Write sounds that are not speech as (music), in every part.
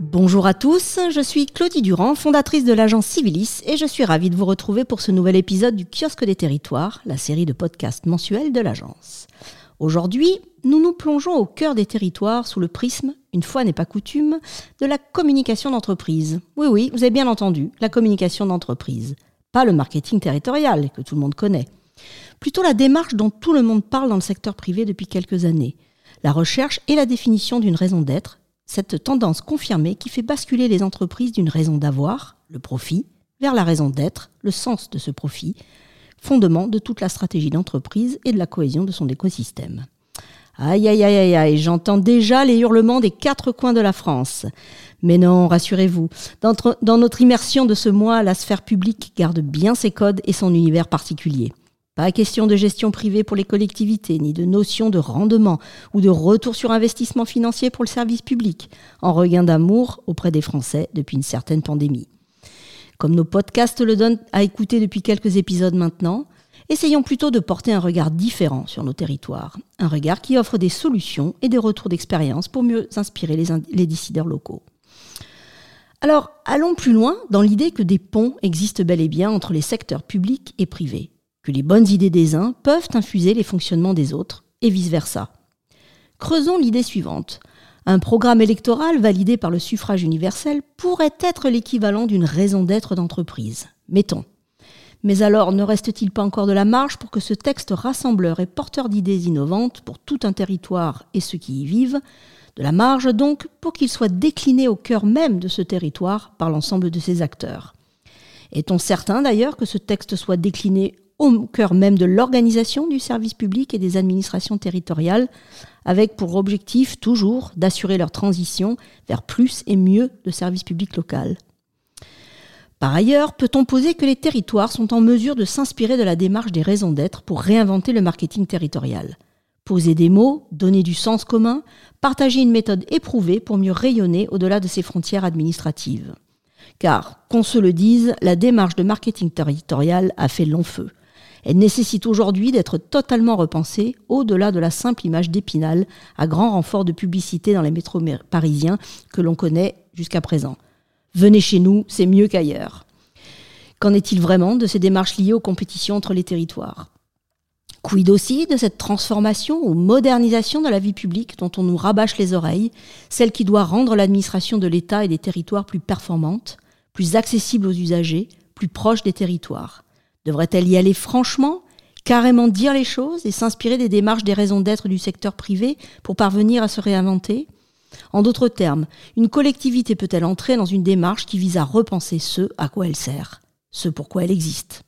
Bonjour à tous, je suis Claudie Durand, fondatrice de l'agence Civilis et je suis ravie de vous retrouver pour ce nouvel épisode du Kiosque des Territoires, la série de podcasts mensuels de l'agence. Aujourd'hui, nous nous plongeons au cœur des territoires sous le prisme, une fois n'est pas coutume, de la communication d'entreprise. Oui, oui, vous avez bien entendu, la communication d'entreprise. Pas le marketing territorial que tout le monde connaît. Plutôt la démarche dont tout le monde parle dans le secteur privé depuis quelques années. La recherche et la définition d'une raison d'être, cette tendance confirmée qui fait basculer les entreprises d'une raison d'avoir, le profit, vers la raison d'être, le sens de ce profit, fondement de toute la stratégie d'entreprise et de la cohésion de son écosystème. Aïe aïe aïe aïe aïe, j'entends déjà les hurlements des quatre coins de la France. Mais non, rassurez-vous, dans, dans notre immersion de ce mois, la sphère publique garde bien ses codes et son univers particulier. Pas question de gestion privée pour les collectivités, ni de notion de rendement ou de retour sur investissement financier pour le service public, en regain d'amour auprès des Français depuis une certaine pandémie. Comme nos podcasts le donnent à écouter depuis quelques épisodes maintenant, essayons plutôt de porter un regard différent sur nos territoires, un regard qui offre des solutions et des retours d'expérience pour mieux inspirer les, décideurs locaux. Alors, allons plus loin dans l'idée que des ponts existent bel et bien entre les secteurs publics et privés que les bonnes idées des uns peuvent infuser les fonctionnements des autres, et vice-versa. Creusons l'idée suivante. Un programme électoral validé par le suffrage universel pourrait être l'équivalent d'une raison d'être d'entreprise. Mettons. Mais alors, ne reste-t-il pas encore de la marge pour que ce texte rassembleur et porteur d'idées innovantes pour tout un territoire et ceux qui y vivent, de la marge donc pour qu'il soit décliné au cœur même de ce territoire par l'ensemble de ses acteurs? Est-on certain d'ailleurs que ce texte soit décliné au cœur même de l'organisation du service public et des administrations territoriales, avec pour objectif toujours d'assurer leur transition vers plus et mieux de services publics local. Par ailleurs, peut-on poser que les territoires sont en mesure de s'inspirer de la démarche des raisons d'être pour réinventer le marketing territorial? Poser des mots, donner du sens commun, partager une méthode éprouvée pour mieux rayonner au-delà de ses frontières administratives? Car, qu'on se le dise, la démarche de marketing territorial a fait long feu. Elle nécessite aujourd'hui d'être totalement repensée au-delà de la simple image d'Épinal, à grand renfort de publicité dans les métros parisiens que l'on connaît jusqu'à présent. Venez chez nous, c'est mieux qu'ailleurs. Qu'en est-il vraiment de ces démarches liées aux compétitions entre les territoires? Quid aussi de cette transformation ou modernisation de la vie publique dont on nous rabâche les oreilles, celle qui doit rendre l'administration de l'État et des territoires plus performante, plus accessible aux usagers, plus proche des territoires? Devrait-elle y aller franchement, carrément dire les choses et s'inspirer des démarches des raisons d'être du secteur privé pour parvenir à se réinventer? En d'autres termes, une collectivité peut-elle entrer dans une démarche qui vise à repenser ce à quoi elle sert, ce pourquoi elle existe?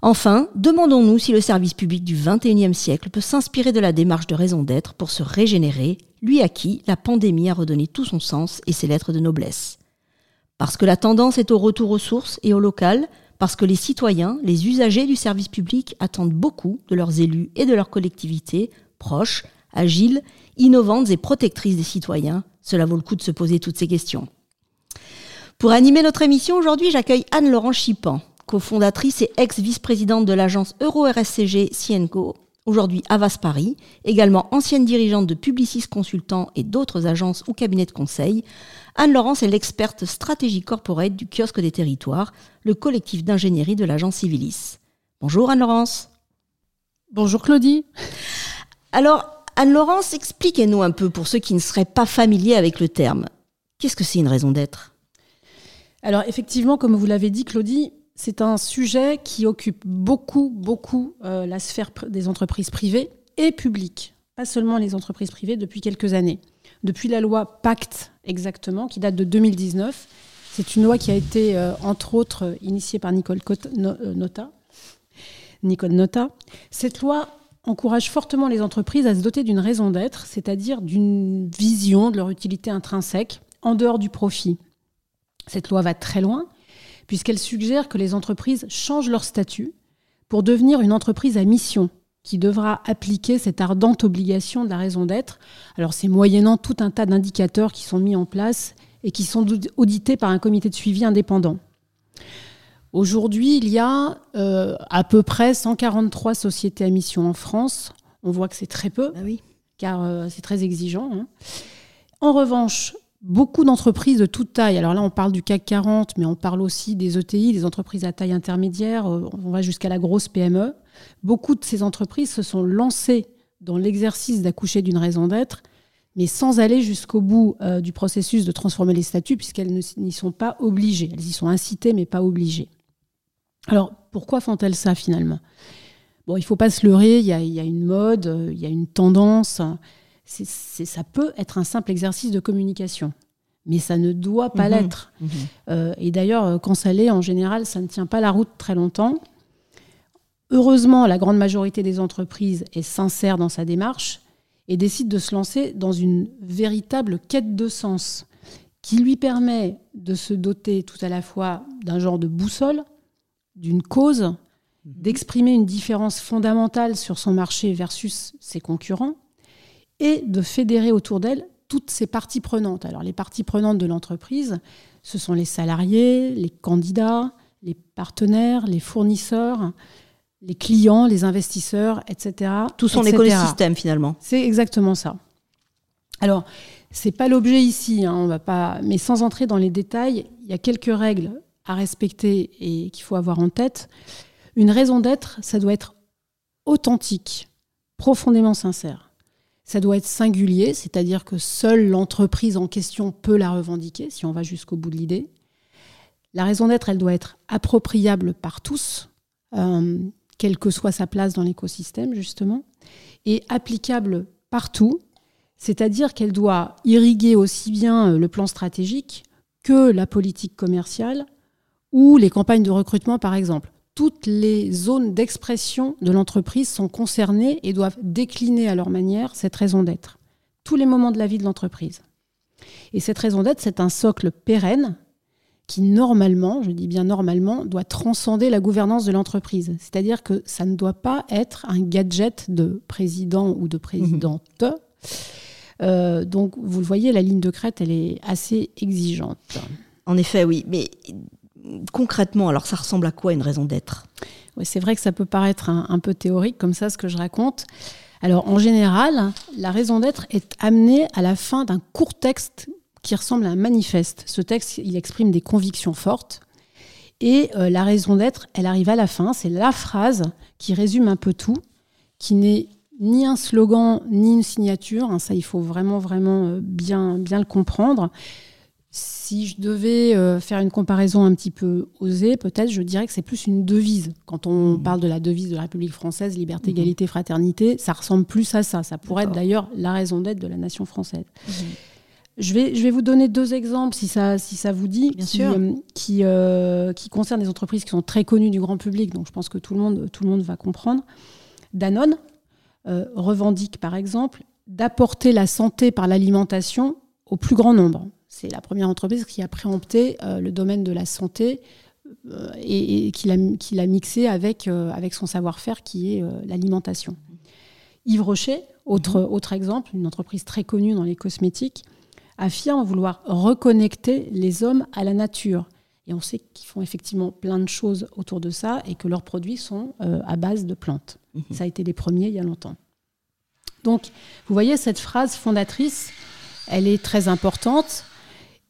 Enfin, demandons-nous si le service public du XXIe siècle peut s'inspirer de la démarche de raison d'être pour se régénérer, lui à qui la pandémie a redonné tout son sens et ses lettres de noblesse. Parce que la tendance est au retour aux sources et au local, parce que les citoyens, les usagers du service public attendent beaucoup de leurs élus et de leurs collectivités, proches, agiles, innovantes et protectrices des citoyens. Cela vaut le coup de se poser toutes ces questions. Pour animer notre émission aujourd'hui, j'accueille Anne-Laurent Chipan, cofondatrice et ex-vice-présidente de l'agence Euro-RSCG Cienco, aujourd'hui Avas Paris, également ancienne dirigeante de Publicis Consultant et d'autres agences ou cabinets de conseil. Anne-Laurence est l'experte stratégie corporate du kiosque des territoires, le collectif d'ingénierie de l'agence Civilis. Bonjour Anne-Laurence. Bonjour Claudie. Alors, Anne-Laurence, expliquez-nous un peu pour ceux qui ne seraient pas familiers avec le terme. Qu'est-ce que c'est une raison d'être? Alors effectivement, comme vous l'avez dit Claudie, c'est un sujet qui occupe beaucoup, beaucoup euh, la sphère des entreprises privées et publiques, pas seulement les entreprises privées depuis quelques années. Depuis la loi Pacte exactement, qui date de 2019, c'est une loi qui a été, euh, entre autres, initiée par Nicole Nota. Nicole Nota. Cette loi encourage fortement les entreprises à se doter d'une raison d'être, c'est-à-dire d'une vision de leur utilité intrinsèque en dehors du profit. Cette loi va très loin, puisqu'elle suggère que les entreprises changent leur statut pour devenir une entreprise à mission, qui devra appliquer cette ardente obligation de la raison d'être. Alors c'est moyennant tout un tas d'indicateurs qui sont mis en place et qui sont audités par un comité de suivi indépendant. Aujourd'hui, il y a euh, à peu près 143 sociétés à mission en France. On voit que c'est très peu, ah oui. car euh, c'est très exigeant. Hein. En revanche, beaucoup d'entreprises de toute taille, alors là on parle du CAC 40, mais on parle aussi des ETI, des entreprises à taille intermédiaire, euh, on va jusqu'à la grosse PME. Beaucoup de ces entreprises se sont lancées dans l'exercice d'accoucher d'une raison d'être, mais sans aller jusqu'au bout euh, du processus de transformer les statuts, puisqu'elles n'y sont pas obligées. Elles y sont incitées, mais pas obligées. Alors, pourquoi font-elles ça finalement? Bon, il ne faut pas se leurrer, il y, a, une mode, il y a une tendance ça peut être un simple exercice de communication. Mais ça ne doit pas mhm. l'être. Mhm. Euh, et d'ailleurs, quand ça l'est, en général, ça ne tient pas la route très longtemps. Heureusement, la grande majorité des entreprises est sincère dans sa démarche et décide de se lancer dans une véritable quête de sens qui lui permet de se doter tout à la fois d'un genre de boussole, d'une cause, mhm. d'exprimer une différence fondamentale sur son marché versus ses concurrents, et de fédérer autour d'elle toutes ces parties prenantes. Alors les parties prenantes de l'entreprise, ce sont les salariés, les candidats, les partenaires, les fournisseurs, les clients, les investisseurs, etc. Tout son écosystème finalement. C'est exactement ça. Alors, c'est pas l'objet ici, hein, on va pas, mais sans entrer dans les détails, il y a quelques règles à respecter et qu'il faut avoir en tête. Une raison d'être, ça doit être authentique, profondément sincère. Ça doit être singulier, c'est-à-dire que seule l'entreprise en question peut la revendiquer, si on va jusqu'au bout de l'idée. La raison d'être, elle doit être appropriable par tous, euh, quelle que soit sa place dans l'écosystème, justement, et applicable partout, c'est-à-dire qu'elle doit irriguer aussi bien euh, le plan stratégique que la politique commerciale ou les campagnes de recrutement, par exemple toutes les zones d'expression de l'entreprise sont concernées et doivent décliner à leur manière cette raison d'être. Tous les moments de la vie de l'entreprise. Et cette raison d'être, c'est un socle pérenne qui normalement, je dis bien normalement, doit transcender la gouvernance de l'entreprise. C'est-à-dire que ça ne doit pas être un gadget de président ou de présidente. Mmh. Euh, donc, vous le voyez, la ligne de crête, elle est assez exigeante. En effet, oui. Mais concrètement, alors ça ressemble à quoi une raison d'être? Oui, c'est vrai que ça peut paraître un, peu théorique comme ça, ce que je raconte. Alors en général, la raison d'être est amenée à la fin d'un court texte qui ressemble à un manifeste. Ce texte, il exprime des convictions fortes. Et euh, la raison d'être, elle arrive à la fin. C'est la phrase qui résume un peu tout, qui n'est ni un slogan, ni une signature. Hein, ça, il faut vraiment, vraiment euh, bien, bien le comprendre. Si je devais euh, faire une comparaison un petit peu osée, peut-être je dirais que c'est plus une devise. Quand on mmh. parle de la devise de la République française, liberté, mmh. égalité, fraternité, ça ressemble plus à ça. Ça pourrait être d'ailleurs la raison d'être de la nation française. Mmh. Je vais, je vais vous donner deux exemples, si ça, si ça vous dit, Bien qui, sûr. Euh, qui, euh, qui, concernent des entreprises qui sont très connues du grand public, donc je pense que tout le monde, tout le monde va comprendre. Danone revendique, par exemple, d'apporter la santé par l'alimentation au plus grand nombre. C'est la première entreprise qui a préempté euh, le domaine de la santé euh, et, qui l'a mixé avec, euh, avec son savoir-faire qui est l'alimentation. Yves Rocher, autre, mhm. autre exemple, une entreprise très connue dans les cosmétiques, affirme vouloir reconnecter les hommes à la nature. Et on sait qu'ils font effectivement plein de choses autour de ça et que leurs produits sont à base de plantes. Mhm. Ça a été les premiers il y a longtemps. Donc, vous voyez, cette phrase fondatrice, elle est très importante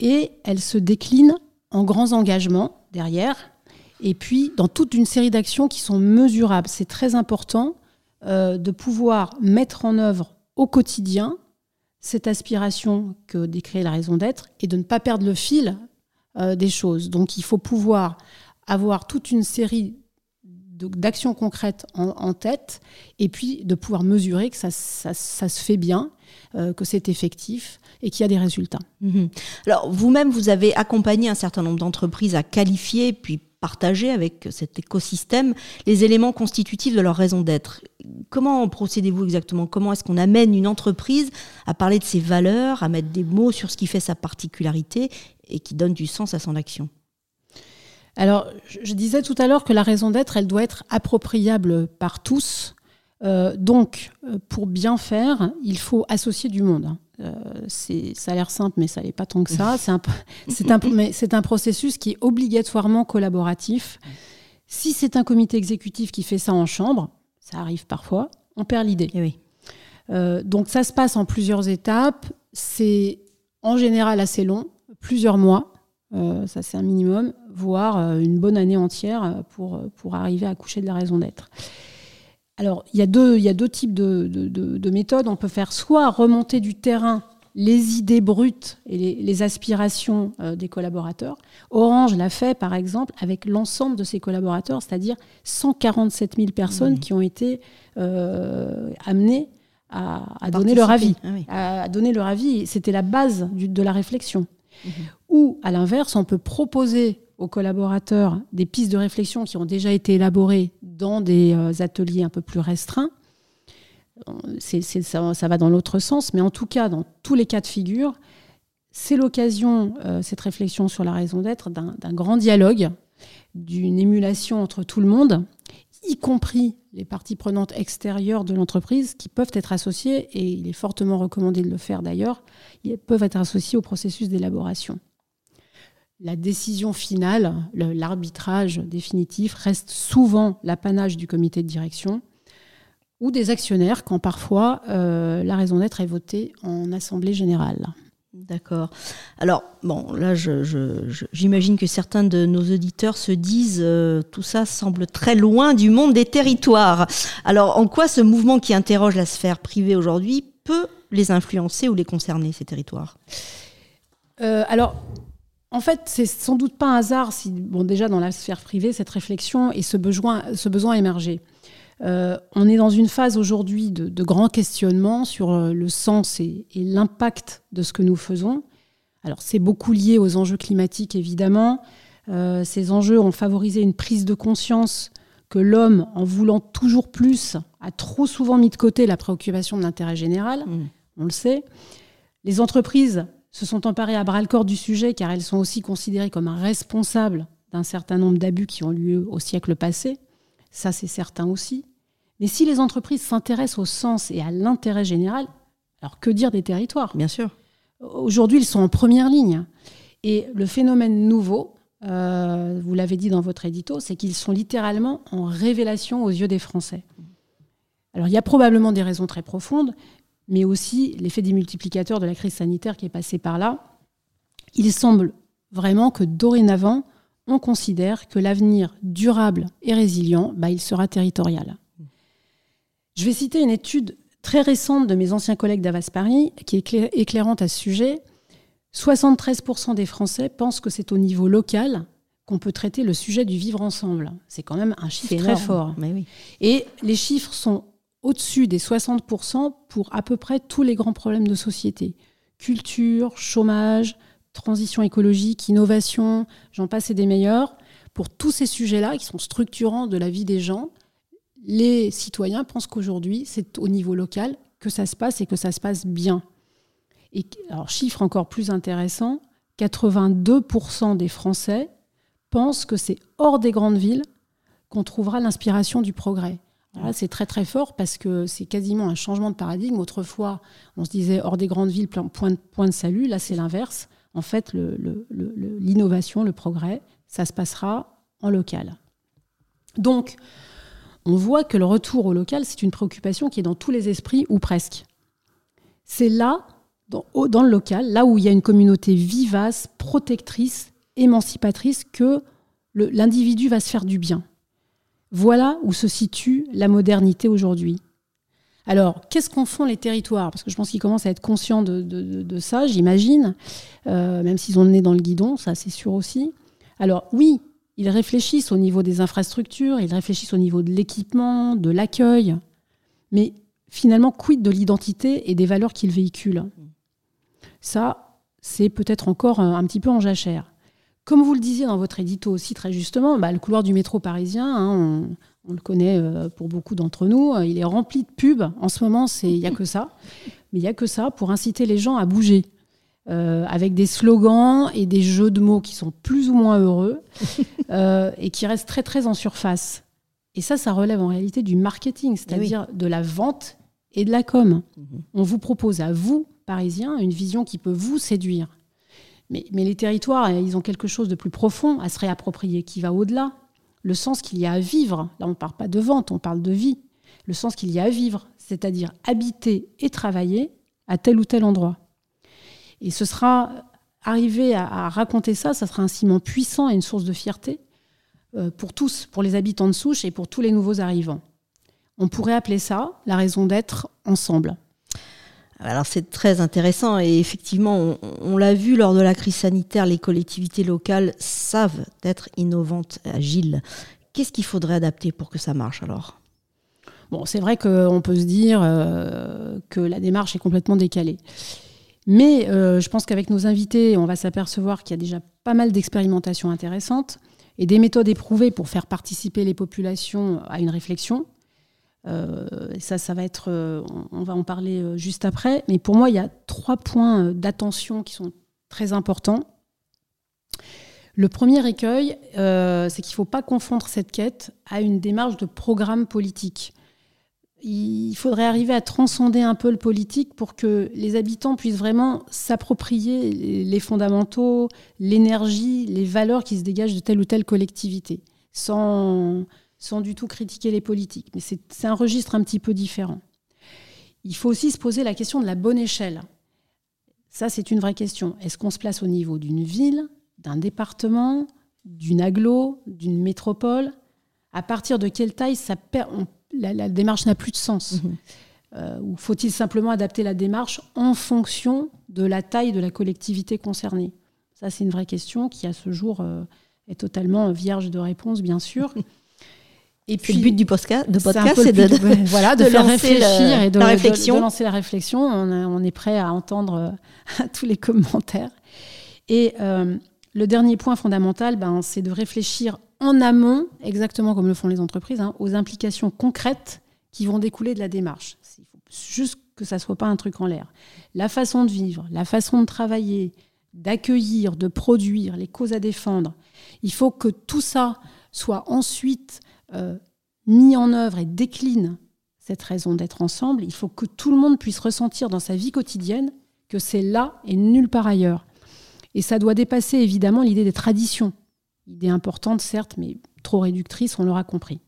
et elle se décline en grands engagements derrière, et puis dans toute une série d'actions qui sont mesurables. C'est très important euh, de pouvoir mettre en œuvre au quotidien cette aspiration que décrit la raison d'être et de ne pas perdre le fil euh, des choses. Donc il faut pouvoir avoir toute une série d'actions concrètes en, tête et puis de pouvoir mesurer que ça, ça, se fait bien, euh, que c'est effectif et qu'il y a des résultats. Mhm. Alors vous-même, vous avez accompagné un certain nombre d'entreprises à qualifier puis partager avec cet écosystème les éléments constitutifs de leur raison d'être. Comment procédez-vous exactement? Comment est-ce qu'on amène une entreprise à parler de ses valeurs, à mettre des mots sur ce qui fait sa particularité et qui donne du sens à son action? Alors, je disais tout à l'heure que la raison d'être, elle doit être appropriable par tous. Euh, donc, euh, pour bien faire, il faut associer du monde. Euh, ça a l'air simple, mais ça n'est pas tant que ça. C'est un, (laughs) un, un, processus qui est obligatoirement collaboratif. Si c'est un comité exécutif qui fait ça en chambre, ça arrive parfois, on perd l'idée. Eh oui. Euh, donc ça se passe en plusieurs étapes. C'est en général assez long, plusieurs mois. Euh, ça c'est un minimum, voire une bonne année entière pour, pour arriver à coucher de la raison d'être. Alors, il y, a deux, il y a deux types de, méthodes. On peut faire soit remonter du terrain les idées brutes et les, aspirations euh, des collaborateurs. Orange l'a fait, par exemple, avec l'ensemble de ses collaborateurs, c'est-à-dire 147 000 personnes mmh. qui ont été euh, amenées à, donner leur avis. Ah à, donner leur avis. C'était la base de la réflexion. Mmh. Ou, à l'inverse, on peut proposer aux collaborateurs des pistes de réflexion qui ont déjà été élaborées dans des euh, ateliers un peu plus restreints. C'est, ça, va dans l'autre sens, mais en tout cas, dans tous les cas de figure, c'est l'occasion, euh, cette réflexion sur la raison d'être, d'un, grand dialogue, d'une émulation entre tout le monde, y compris les parties prenantes extérieures de l'entreprise qui peuvent être associées, et il est fortement recommandé de le faire d'ailleurs, peuvent être associées au processus d'élaboration la décision finale, l'arbitrage définitif reste souvent l'apanage du comité de direction ou des actionnaires quand parfois euh, la raison d'être est votée en assemblée générale. D'accord. Alors, bon, là, j'imagine que certains de nos auditeurs se disent euh, tout ça semble très loin du monde des territoires. Alors, en quoi ce mouvement qui interroge la sphère privée aujourd'hui peut les influencer ou les concerner, ces territoires? Euh, Alors, en fait, c'est sans doute pas un hasard si, bon, déjà dans la sphère privée, cette réflexion et ce besoin, ce besoin émergé. Euh, on est dans une phase aujourd'hui de, grands questionnements sur euh, le sens et, l'impact de ce que nous faisons. Alors, c'est beaucoup lié aux enjeux climatiques, évidemment. Euh, ces enjeux ont favorisé une prise de conscience que l'homme, en voulant toujours plus, a trop souvent mis de côté la préoccupation de l'intérêt général. Mmh. On le sait. Les entreprises se sont emparés à bras-le-corps du sujet car elles sont aussi considérées comme responsables d'un certain nombre d'abus qui ont lieu au siècle passé. Ça, c'est certain aussi. Mais si les entreprises s'intéressent au sens et à l'intérêt général, alors que dire des territoires? Bien sûr. Aujourd'hui, ils sont en première ligne. Et le phénomène nouveau, euh, vous l'avez dit dans votre édito, c'est qu'ils sont littéralement en révélation aux yeux des Français. Alors il y a probablement des raisons très profondes, mais aussi l'effet des multiplicateurs de la crise sanitaire qui est passée par là. Il semble vraiment que dorénavant, on considère que l'avenir durable et résilient, bah, il sera territorial. Je vais citer une étude très récente de mes anciens collègues d'Avas Paris qui est éclairante à ce sujet. 73% des Français pensent que c'est au niveau local qu'on peut traiter le sujet du vivre ensemble. C'est quand même un chiffre très fort. Et les chiffres sont au-dessus des 60% pour à peu près tous les grands problèmes de société. Culture, chômage, transition écologique, innovation, j'en passe et des meilleurs. Pour tous ces sujets-là qui sont structurants de la vie des gens, les citoyens pensent qu'aujourd'hui, c'est au niveau local que ça se passe et que ça se passe bien. Et alors, chiffre encore plus intéressant, 82% des Français pensent que c'est hors des grandes villes qu'on trouvera l'inspiration du progrès c'est très très fort parce que c'est quasiment un changement de paradigme. Autrefois, on se disait hors des grandes villes, point de, salut. Là, c'est l'inverse. En fait, l'innovation, le, progrès, ça se passera en local. Donc, on voit que le retour au local, c'est une préoccupation qui est dans tous les esprits, ou presque. C'est là, dans, le local, là où il y a une communauté vivace, protectrice, émancipatrice, que l'individu va se faire du bien. Voilà où se situe la modernité aujourd'hui. Alors, qu'est-ce qu'en font les territoires? Parce que je pense qu'ils commencent à être conscients de, ça, j'imagine, euh, même s'ils ont le dans le guidon, ça c'est sûr aussi. Alors oui, ils réfléchissent au niveau des infrastructures, ils réfléchissent au niveau de l'équipement, de l'accueil, mais finalement, quid de l'identité et des valeurs qu'ils véhiculent? Ça, c'est peut-être encore un petit peu en jachère. Comme vous le disiez dans votre édito aussi très justement, bah, le couloir du métro parisien, hein, on, le connaît euh, pour beaucoup d'entre nous, il est rempli de pubs. En ce moment, il n'y a que ça. Mais il n'y a que ça pour inciter les gens à bouger. Euh, avec des slogans et des jeux de mots qui sont plus ou moins heureux (laughs) euh, et qui restent très très en surface. Et ça, ça relève en réalité du marketing, c'est-à-dire de la vente et de la com. Mhm. On vous propose à vous, Parisiens, une vision qui peut vous séduire. Mais, les territoires, ils ont quelque chose de plus profond à se réapproprier, qui va au-delà. Le sens qu'il y a à vivre. Là, on ne parle pas de vente, on parle de vie. Le sens qu'il y a à vivre, c'est-à-dire habiter et travailler à tel ou tel endroit. Et ce sera, arriver à, raconter ça, ça sera un ciment puissant et une source de fierté euh, pour tous, pour les habitants de souche et pour tous les nouveaux arrivants. On pourrait appeler ça la raison d'être ensemble. Alors c'est très intéressant et effectivement, on, l'a vu lors de la crise sanitaire, les collectivités locales savent être innovantes, agiles. Qu'est-ce qu'il faudrait adapter pour que ça marche alors? Bon, c'est vrai qu'on peut se dire euh, que la démarche est complètement décalée. Mais euh, je pense qu'avec nos invités, on va s'apercevoir qu'il y a déjà pas mal d'expérimentations intéressantes et des méthodes éprouvées pour faire participer les populations à une réflexion. Euh, ça, ça va être, euh, on va en parler juste après. Mais pour moi, il y a trois points d'attention qui sont très importants. Le premier écueil, c'est qu'il ne faut pas confondre cette quête à une démarche de programme politique il faudrait arriver à transcender un peu le politique pour que les habitants puissent vraiment s'approprier les fondamentaux, l'énergie, les valeurs qui se dégagent de telle ou telle collectivité, sans, sans du tout critiquer les politiques. Mais c'est un registre un petit peu différent. Il faut aussi se poser la question de la bonne échelle. Ça, c'est une vraie question. Est-ce qu'on se place au niveau d'une ville, d'un département, d'une aglo, d'une métropole? À partir de quelle taille ça on la, démarche n'a plus de sens mhm. euh, Ou faut-il simplement adapter la démarche en fonction de la taille de la collectivité concernée? Ça, c'est une vraie question qui, à ce jour, euh, est totalement vierge de réponse, bien sûr. (laughs) Et puis, le but du podcast, de c'est de, (laughs) voilà, de, faire réfléchir et de, réflexion. lancer la réflexion. On, est prêt à entendre euh, (laughs) tous les commentaires. Et le dernier point fondamental, ben, c'est de réfléchir en amont, exactement comme le font les entreprises, hein, aux implications concrètes qui vont découler de la démarche. Il faut juste que ça ne soit pas un truc en l'air. La façon de vivre, la façon de travailler, d'accueillir, de produire, les causes à défendre. Il faut que tout ça soit ensuite euh, mis en œuvre et décline cette raison d'être ensemble. Il faut que tout le monde puisse ressentir dans sa vie quotidienne que c'est là et nulle part ailleurs. Et ça doit dépasser évidemment l'idée des traditions. Idée importante, certes, mais trop réductrice, on l'aura compris.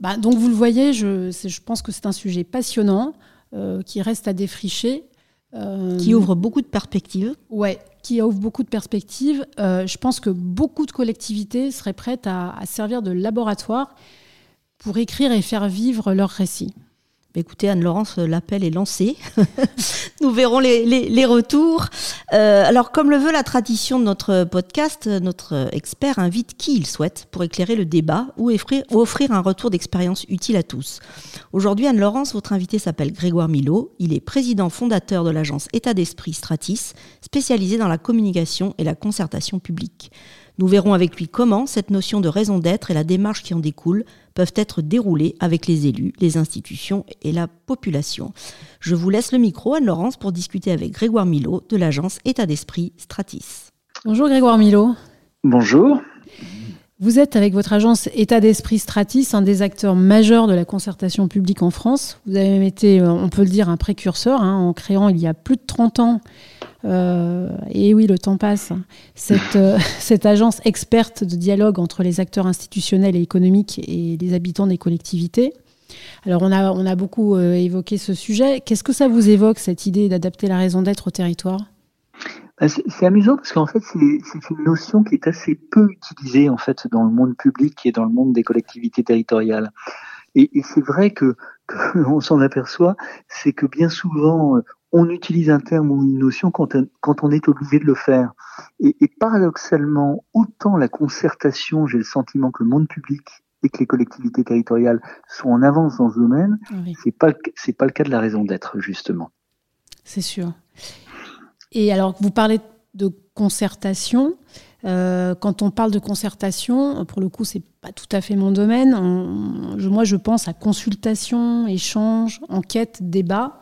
Bah, donc vous le voyez, je, pense que c'est un sujet passionnant euh, qui reste à défricher. Euh, qui ouvre beaucoup de perspectives. Ouais, qui ouvre beaucoup de perspectives. Euh, je pense que beaucoup de collectivités seraient prêtes à, à servir de laboratoire pour écrire et faire vivre leurs récits. Bah, écoutez, Anne-Laurence, l'appel est lancé. (laughs) Nous verrons les, retours. Euh, alors, comme le veut la tradition de notre podcast, notre expert invite qui il souhaite pour éclairer le débat ou offrir, un retour d'expérience utile à tous. Aujourd'hui, Anne-Laurence, votre invité s'appelle Grégoire Milot. Il est président fondateur de l'agence État d'Esprit Stratis, spécialisée dans la communication et la concertation publique. Nous verrons avec lui comment cette notion de raison d'être et la démarche qui en découle peuvent être déroulées avec les élus, les institutions et la population. Je vous laisse le micro, Anne-Laurence, pour discuter avec Grégoire Milot de l'agence État d'Esprit Stratis. Bonjour Grégoire Milot. Bonjour. Vous êtes avec votre agence État d'Esprit Stratis, un des acteurs majeurs de la concertation publique en France. Vous avez même été, euh, on peut le dire, un précurseur hein, en créant il y a plus de 30 ans euh, et oui, le temps passe. Cette, euh, (laughs) cette, agence experte de dialogue entre les acteurs institutionnels et économiques et les habitants des collectivités. Alors, on a, beaucoup euh, évoqué ce sujet. Qu'est-ce que ça vous évoque, cette idée d'adapter la raison d'être au territoire? Bah, c'est amusant parce qu'en fait, c'est une notion qui est assez peu utilisée en fait dans le monde public et dans le monde des collectivités territoriales. Et, et c'est vrai que, que (laughs) on s'en aperçoit, c'est que bien souvent on utilise un terme ou une notion quand, on est obligé de le faire. Et, paradoxalement, autant la concertation, j'ai le sentiment que le monde public et que les collectivités territoriales sont en avance dans ce domaine, c'est pas c'est pas le cas de la raison d'être justement. C'est sûr. Et alors vous parlez de concertation. quand on parle de concertation, pour le coup, c'est pas tout à fait mon domaine. moi, je pense à consultation, échange, enquête, débat.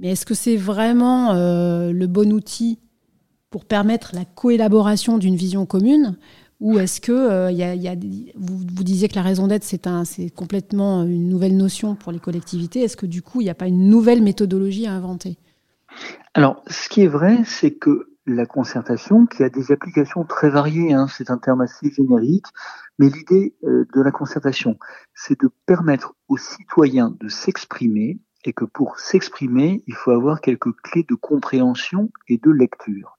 Mais est-ce que c'est vraiment le bon outil pour permettre la coélaboration d'une vision commune ou est-ce que euh, y a, vous, disiez que la raison d'être, c'est, un, complètement une nouvelle notion pour les collectivités. Est-ce que du coup, il n'y a pas une nouvelle méthodologie à inventer? Alors, ce qui est vrai, c'est que la concertation, qui a des applications très variées, hein, c'est un terme assez générique, mais l'idée euh, de la concertation, c'est de permettre aux citoyens de s'exprimer et que pour s'exprimer, il faut avoir quelques clés de compréhension et de lecture.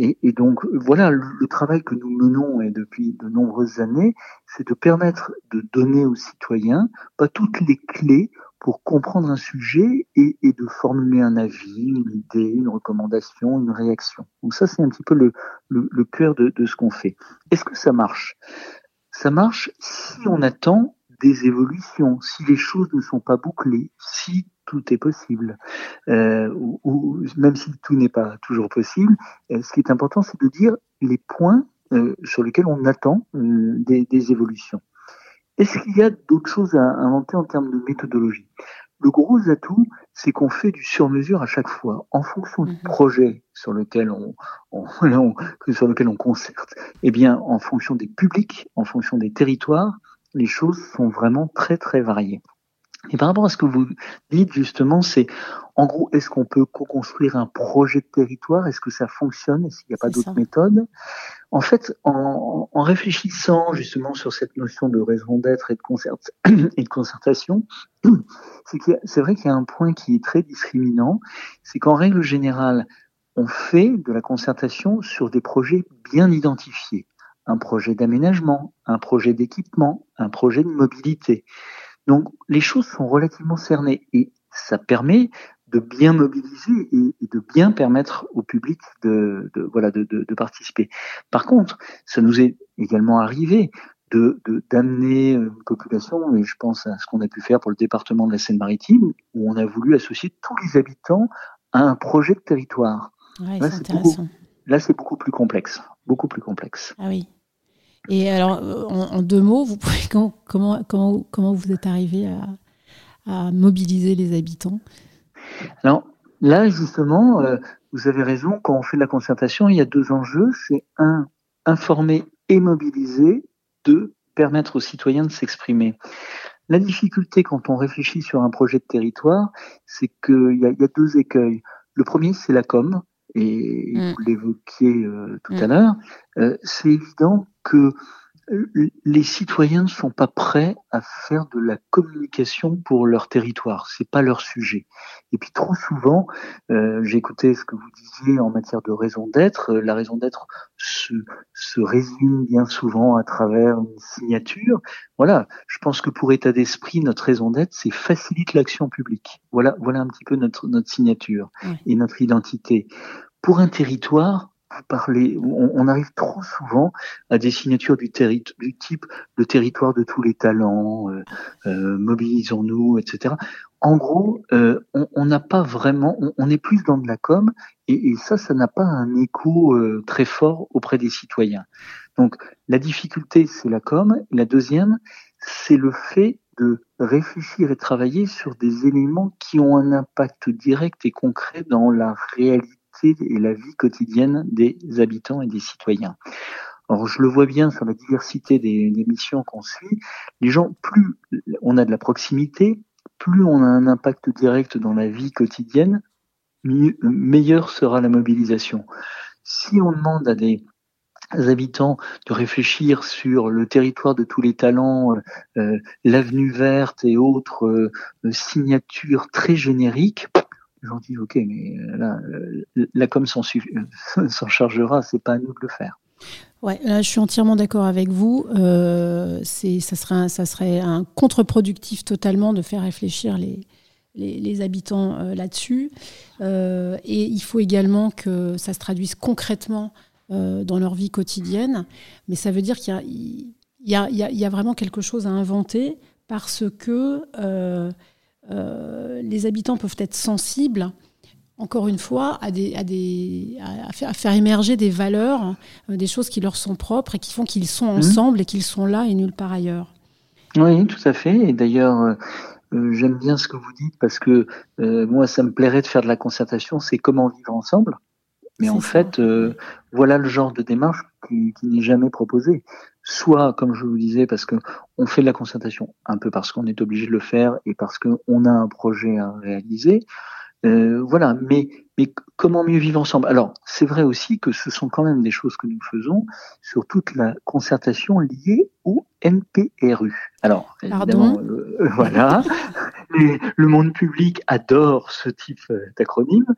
Et, donc voilà, le, travail que nous menons et depuis de nombreuses années, c'est de permettre de donner aux citoyens pas toutes les clés pour comprendre un sujet et, de formuler un avis, une idée, une recommandation, une réaction. Donc ça, c'est un petit peu le, cœur de ce qu'on fait. Est-ce que ça marche? Ça marche si on attend des évolutions, si les choses ne sont pas bouclées, si tout est possible, euh, ou, même si tout n'est pas toujours possible, euh, ce qui est important, c'est de dire les points euh, sur lesquels on attend euh, des, des, évolutions. Est-ce qu'il y a d'autres choses à inventer en termes de méthodologie? Le gros atout, c'est qu'on fait du sur-mesure à chaque fois, en fonction du mhm. projet sur lequel on, on, (laughs) sur lequel on concerte. Eh bien, en fonction des publics, en fonction des territoires, les choses sont vraiment très très variées. Et par rapport à ce que vous dites justement, c'est en gros, est-ce qu'on peut co-construire un projet de territoire? Est-ce que ça fonctionne? Est-ce qu'il n'y a pas d'autres méthodes? En fait, en, en, réfléchissant justement sur cette notion de raison d'être et de, concert (clears throat) et de concertation, (clears throat) c'est vrai qu'il y a un point qui est très discriminant, c'est qu'en règle générale, on fait de la concertation sur des projets bien identifiés. Un projet d'aménagement, un projet d'équipement, un projet de mobilité. Donc les choses sont relativement cernées et ça permet de bien mobiliser et, de bien permettre au public de, voilà de, participer. Par contre, ça nous est également arrivé de d'amener une population, et je pense à ce qu'on a pu faire pour le département de la Seine-Maritime, où on a voulu associer tous les habitants à un projet de territoire. là, c'est beaucoup, là, c'est beaucoup plus complexe, beaucoup plus complexe. Ah oui. Et alors, en, deux mots, vous pouvez, (laughs) comment, comment, comment vous êtes arrivé à, mobiliser les habitants? Alors, là, justement, euh, vous avez raison, quand on fait de la concertation, il y a deux enjeux. C'est un, informer et mobiliser. Deux, permettre aux citoyens de s'exprimer. La difficulté quand on réfléchit sur un projet de territoire, c'est qu'il y, a deux écueils. Le premier, c'est la com, et mm. vous l'évoquiez euh, tout mm. à l'heure. Euh, c'est évident que les citoyens ne sont pas prêts à faire de la communication pour leur territoire. C'est pas leur sujet. Et puis trop souvent, euh, j'écoutais ce que vous disiez en matière de raison d'être. Euh, la raison d'être se, se résume bien souvent à travers une signature. Voilà. Je pense que pour état d'esprit, notre raison d'être, c'est facilite l'action publique. Voilà, voilà un petit peu notre notre signature et notre identité. Pour un territoire, parler, on, arrive trop souvent à des signatures du, du type le territoire de tous les talents, euh, euh, mobilisons-nous, etc. En gros, euh, on n'a pas vraiment, on, est plus dans de la com, et, et ça, ça n'a pas un écho très fort auprès des citoyens. Donc, la difficulté, c'est la com. La deuxième, c'est le fait de réfléchir et travailler sur des éléments qui ont un impact direct et concret dans la réalité et la vie quotidienne des habitants et des citoyens. Alors je le vois bien sur la diversité des, missions qu'on suit, les gens, plus on a de la proximité, plus on a un impact direct dans la vie quotidienne, meilleure sera la mobilisation. Si on demande à des habitants de réfléchir sur le territoire de tous les talents, euh, euh, l'avenue verte et autres euh, signatures très génériques, J'en dis ok, mais euh, là, euh, la com (laughs) s'en, chargera, c'est pas à nous de le faire. Ouais, là, je suis entièrement d'accord avec vous. Euh, c'est, ça, serait un, ça serait un contre-productif totalement de faire réfléchir les, les, habitants là-dessus. et il faut également que ça se traduise concrètement dans leur vie quotidienne. Mais ça veut dire qu'il y a, il y a, il y a vraiment quelque chose à inventer parce que euh, les habitants peuvent être sensibles encore une fois, à, des, à, des, à, faire, à faire, émerger des valeurs, euh, des choses qui leur sont propres et qui font qu'ils sont mmh. ensemble et qu'ils sont là et nulle part ailleurs. Oui, tout à fait. Et d'ailleurs, euh, euh, j'aime bien ce que vous dites parce que moi, ça me plairait de faire de la concertation, c'est comment vivre ensemble. Mais en fait, voilà le genre de démarche qui, qui n'est jamais proposé. Soit, comme je vous disais, parce que on fait de la concertation un peu parce qu'on est obligé de le faire et parce qu'on a un projet à réaliser, euh, voilà, mais, mais comment mieux vivre ensemble? Alors, c'est vrai aussi que ce sont quand même des choses que nous faisons sur toute la concertation liée au NPRU. Alors, évidemment, euh, euh, voilà, (laughs) le monde public adore ce type d'acronyme.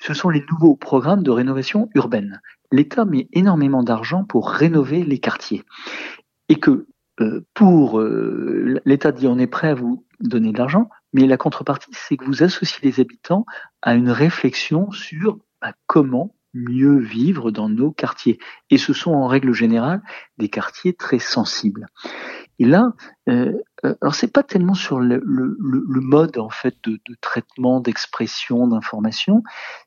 Ce sont les nouveaux programmes de rénovation urbaine. L'État met énormément d'argent pour rénover les quartiers. Et que pour l'État dit on est prêt à vous donner de l'argent, mais la contrepartie, c'est que vous associez les habitants à une réflexion sur bah, comment mieux vivre dans nos quartiers. Et ce sont en règle générale des quartiers très sensibles. Et là, euh, euh alors c'est pas tellement sur le, mode en fait de, de traitement, d'expression, d'information.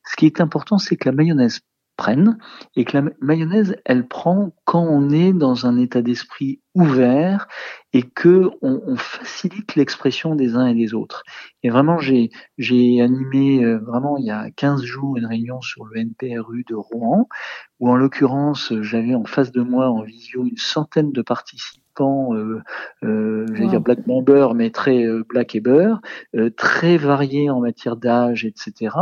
Ce qui est important, c'est que la mayonnaise prenne et que la mayonnaise, elle prend quand on est dans un état d'esprit ouvert et que on, facilite l'expression des uns et des autres. Et vraiment, j'ai j'ai animé euh, vraiment il y a 15 jours une réunion sur le NPRU de Rouen où en l'occurrence j'avais en face de moi en visio une centaine de participants, euh, euh, dire black member, mais très euh, black et beurre, très variés en matière d'âge, etc.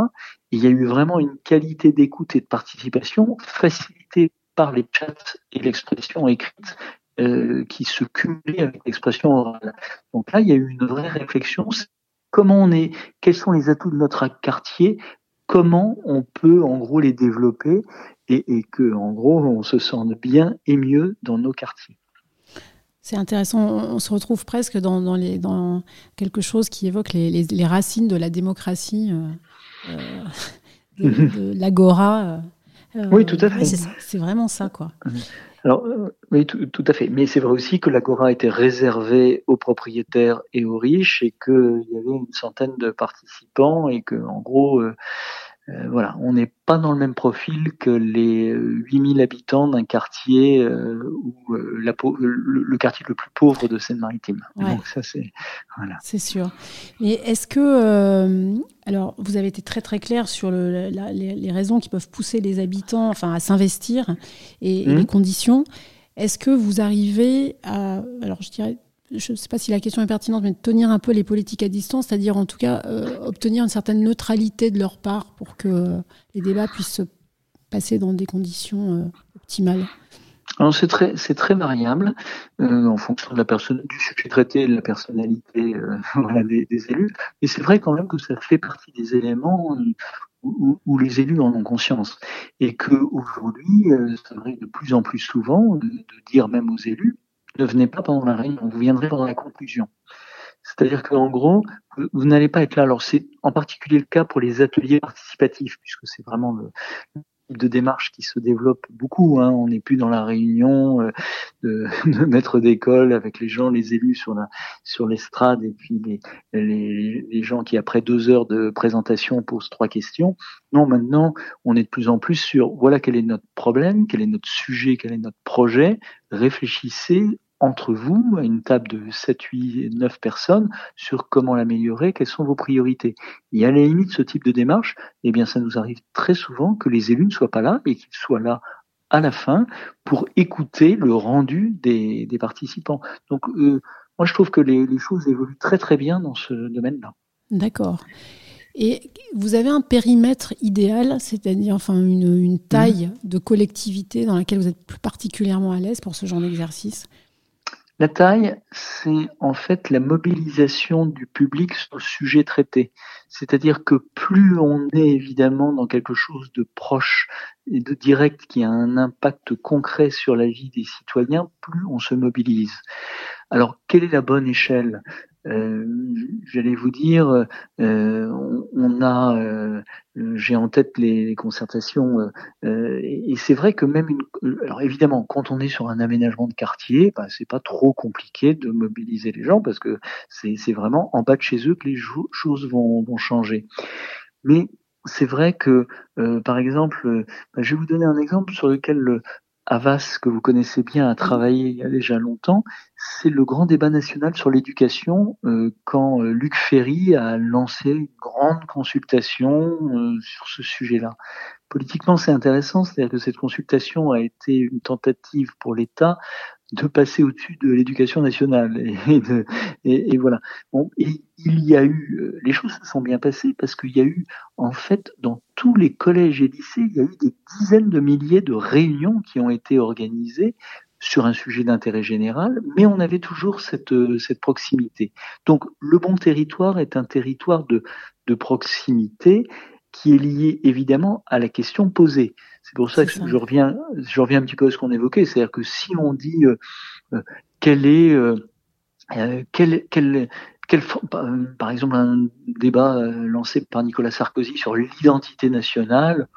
il y a eu vraiment une qualité d'écoute et de participation facilitée par les chats et l'expression écrite euh, qui se cumulait avec l'expression orale. Donc là, il y a eu une vraie réflexion. Comment on est, quels sont les atouts de notre quartier, comment on peut en gros les développer et, et que en gros on se sente bien et mieux dans nos quartiers. C'est intéressant, on se retrouve presque dans, dans, les, dans quelque chose qui évoque les, les, racines de la démocratie, euh, euh de, de (laughs) l'agora. Euh, oui, tout à fait. c'est vraiment ça, quoi. Alors, euh, oui, tout, à fait. Mais c'est vrai aussi que l'agora était réservée aux propriétaires et aux riches et qu'il y avait une centaine de participants et que, en gros, euh, euh, voilà, on n'est pas dans le même profil que les 8000 habitants d'un quartier euh, où euh, la, le, le, quartier le plus pauvre de Seine-Maritime. Donc ça, c'est voilà. C'est sûr. Mais est-ce que, alors, vous avez été très très clair sur le, la, les, les, raisons qui peuvent pousser les habitants, enfin, à s'investir et, et, les mmh. conditions. Est-ce que vous arrivez à, alors, je dirais je ne sais pas si la question est pertinente, mais tenir un peu les politiques à distance, c'est-à-dire en tout cas euh, obtenir une certaine neutralité de leur part pour que les débats puissent se passer dans des conditions euh, optimales alors c'est très c'est variable euh, en fonction du sujet traité et de la personnalité (laughs) des, élus. Mais c'est vrai quand même que ça fait partie des éléments où, où les élus en ont conscience et que aujourd'hui, ça arrive de plus en plus souvent de dire même aux élus ne venez pas pendant la réunion, vous viendrez pendant la conclusion. C'est-à-dire qu'en gros, vous, n'allez pas être là. Alors c'est en particulier le cas pour les ateliers participatifs, puisque c'est vraiment le, type de démarche qui se développe beaucoup. Hein. On n'est plus dans la réunion euh, de, (laughs) de maître d'école avec les gens, les élus sur la sur l'estrade et puis les, les, les, gens qui après deux heures de présentation posent trois questions. Non, maintenant on est de plus en plus sur voilà quel est notre problème, quel est notre sujet, quel est notre projet. Réfléchissez entre vous, à une table de 7, 8, 9 personnes, sur comment l'améliorer, quelles sont vos priorités. Et à la limite, ce type de démarche, eh bien, ça nous arrive très souvent que les élus ne soient pas là et qu'ils soient là à la fin pour écouter le rendu des, des participants. Donc, euh, moi, je trouve que les, les choses évoluent très très bien dans ce domaine-là. D'accord. Et vous avez un périmètre idéal, c'est-à-dire enfin une, une taille mmh. de collectivité dans laquelle vous êtes plus particulièrement à l'aise pour ce genre d'exercice? La taille, c'est en fait la mobilisation du public sur le sujet traité. C'est-à-dire que plus on est évidemment dans quelque chose de proche et de direct qui a un impact concret sur la vie des citoyens, plus on se mobilise. Alors, quelle est la bonne échelle? Euh, j'allais vous dire, euh, on, a, euh, j'ai en tête les, concertations, et, c'est vrai que même une, alors évidemment, quand on est sur un aménagement de quartier, bah, c'est pas trop compliqué de mobiliser les gens parce que c'est vraiment en bas de chez eux que les choses vont, vont changer. Mais c'est vrai que, euh, par exemple, bah, je vais vous donner un exemple sur lequel le Havas, que vous connaissez bien, a travaillé il y a déjà longtemps. C'est le grand débat national sur l'éducation quand Luc Ferry a lancé une grande consultation sur ce sujet-là. Politiquement, c'est intéressant, c'est-à-dire que cette consultation a été une tentative pour l'État de passer au-dessus de l'éducation nationale. Et, de, et, voilà. Bon, et il y a eu, euh, les choses se sont bien passées parce qu'il y a eu, en fait, dans tous les collèges et lycées, il y a eu des dizaines de milliers de réunions qui ont été organisées sur un sujet d'intérêt général, mais on avait toujours cette, euh, cette proximité. Donc, le bon territoire est un territoire de, de proximité qui est lié évidemment à la question posée. C'est pour ça que je reviens, je reviens un petit peu à ce qu'on évoquait, c'est-à-dire que si on dit euh, euh quel est, euh, euh quel, quel, quel, par exemple un débat euh, lancé par Nicolas Sarkozy sur l'identité nationale,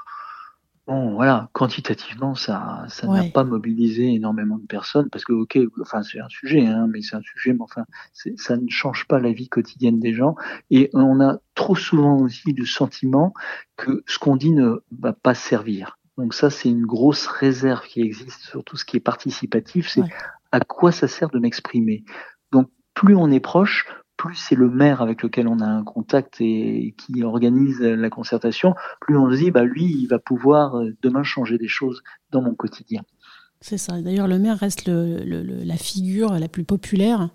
Bon, voilà, quantitativement, ça, ça n'a pas mobilisé énormément de personnes parce que, ok, enfin, c'est un sujet, hein, mais c'est un sujet, mais enfin, ça ne change pas la vie quotidienne des gens. Et on a trop souvent aussi le sentiment que ce qu'on dit ne va pas servir. Donc ça, c'est une grosse réserve qui existe sur tout ce qui est participatif. C'est à quoi ça sert de m'exprimer. Donc plus on est proche, plus c'est le maire avec lequel on a un contact et qui organise la concertation, plus on se dit, bah, lui, il va pouvoir euh, demain changer des choses dans mon quotidien. C'est ça. D'ailleurs, le maire reste la figure la plus populaire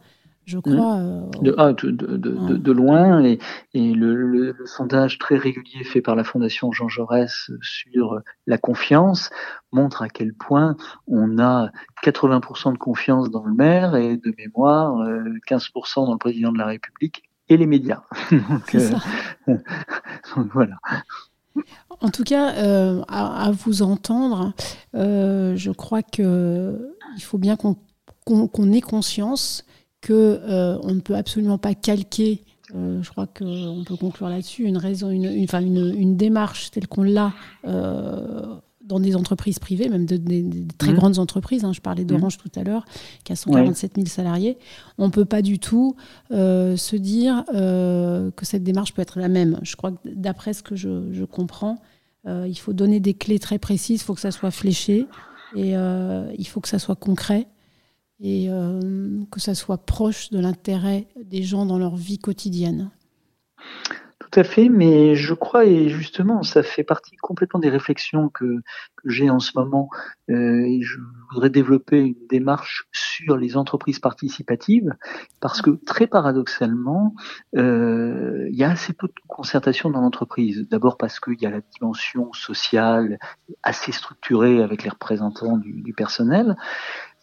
je mmh. crois. Euh, ah, de, de, de, de, loin, et, et le, le, sondage très régulier fait par la Fondation Jean Jaurès sur la confiance montre à quel point on a 80% de confiance dans le maire et de mémoire 15% euh, dans le président de la République et les médias. (laughs) donc, euh, (laughs) donc, voilà. En tout cas, euh, à, à, vous entendre, euh, je crois que il faut bien qu'on qu qu ait conscience qu'on euh, ne peut absolument pas calquer euh, je crois qu'on peut conclure là-dessus, une, raison, une, une, une, une démarche telle qu'on l'a euh, dans des entreprises privées, même de, des très mmh. grandes entreprises. Hein, je parlais mmh. d'Orange tout à l'heure, qui a 147 000 salariés. On ne peut pas du tout euh, se dire euh, que cette démarche peut être la même. Je crois que d'après ce que je, je comprends, euh, il faut donner des clés très précises, il faut que ça soit fléché et il faut que ça soit concret et euh, que ça soit proche de l'intérêt des gens dans leur vie quotidienne. Tout à fait, mais je crois, et justement, ça fait partie complètement des réflexions que, j'ai en ce moment, euh, je voudrais développer une démarche sur les entreprises participatives, parce que très paradoxalement, euh, il y a assez peu de concertation dans l'entreprise. D'abord parce qu'il y a la dimension sociale assez structurée avec les représentants du, personnel,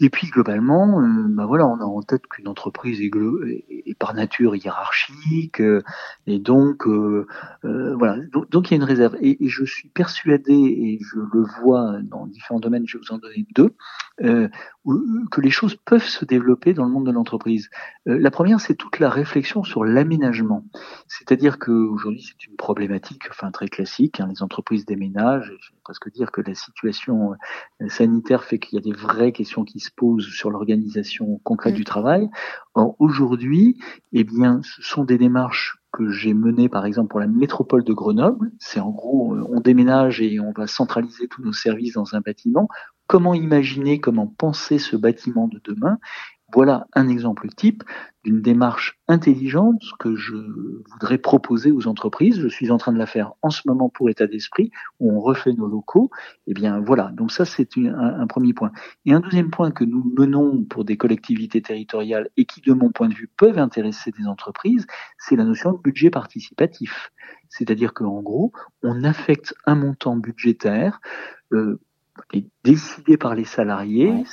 et puis globalement, euh, bah voilà, on a en tête qu'une entreprise est, par nature hiérarchique, euh, et donc voilà, donc, il y a une réserve. Et, je suis persuadé, et je le vois dans différents domaines, je vais vous en donner deux, euh, que les choses peuvent se développer dans le monde de l'entreprise. la première, c'est toute la réflexion sur l'aménagement, c'est-à-dire qu'aujourd'hui c'est une problématique, enfin très classique, hein, les entreprises déménagent. Je vais presque dire que la situation sanitaire fait qu'il y a des vraies questions qui se pose sur l'organisation concrète mmh. du travail. Or, aujourd'hui, eh bien, ce sont des démarches que j'ai menées, par exemple, pour la métropole de Grenoble. C'est en gros, on déménage et on va centraliser tous nos services dans un bâtiment. Comment imaginer, comment penser ce bâtiment de demain? Voilà un exemple type d'une démarche intelligente que je voudrais proposer aux entreprises. Je suis en train de la faire en ce moment pour état d'esprit, où on refait nos locaux. Eh bien voilà, donc ça c'est un, premier point. Et un deuxième point que nous menons pour des collectivités territoriales et qui, de mon point de vue, peuvent intéresser des entreprises, c'est la notion de budget participatif. C'est-à-dire qu'en gros, on affecte un montant budgétaire euh, décidé par les salariés.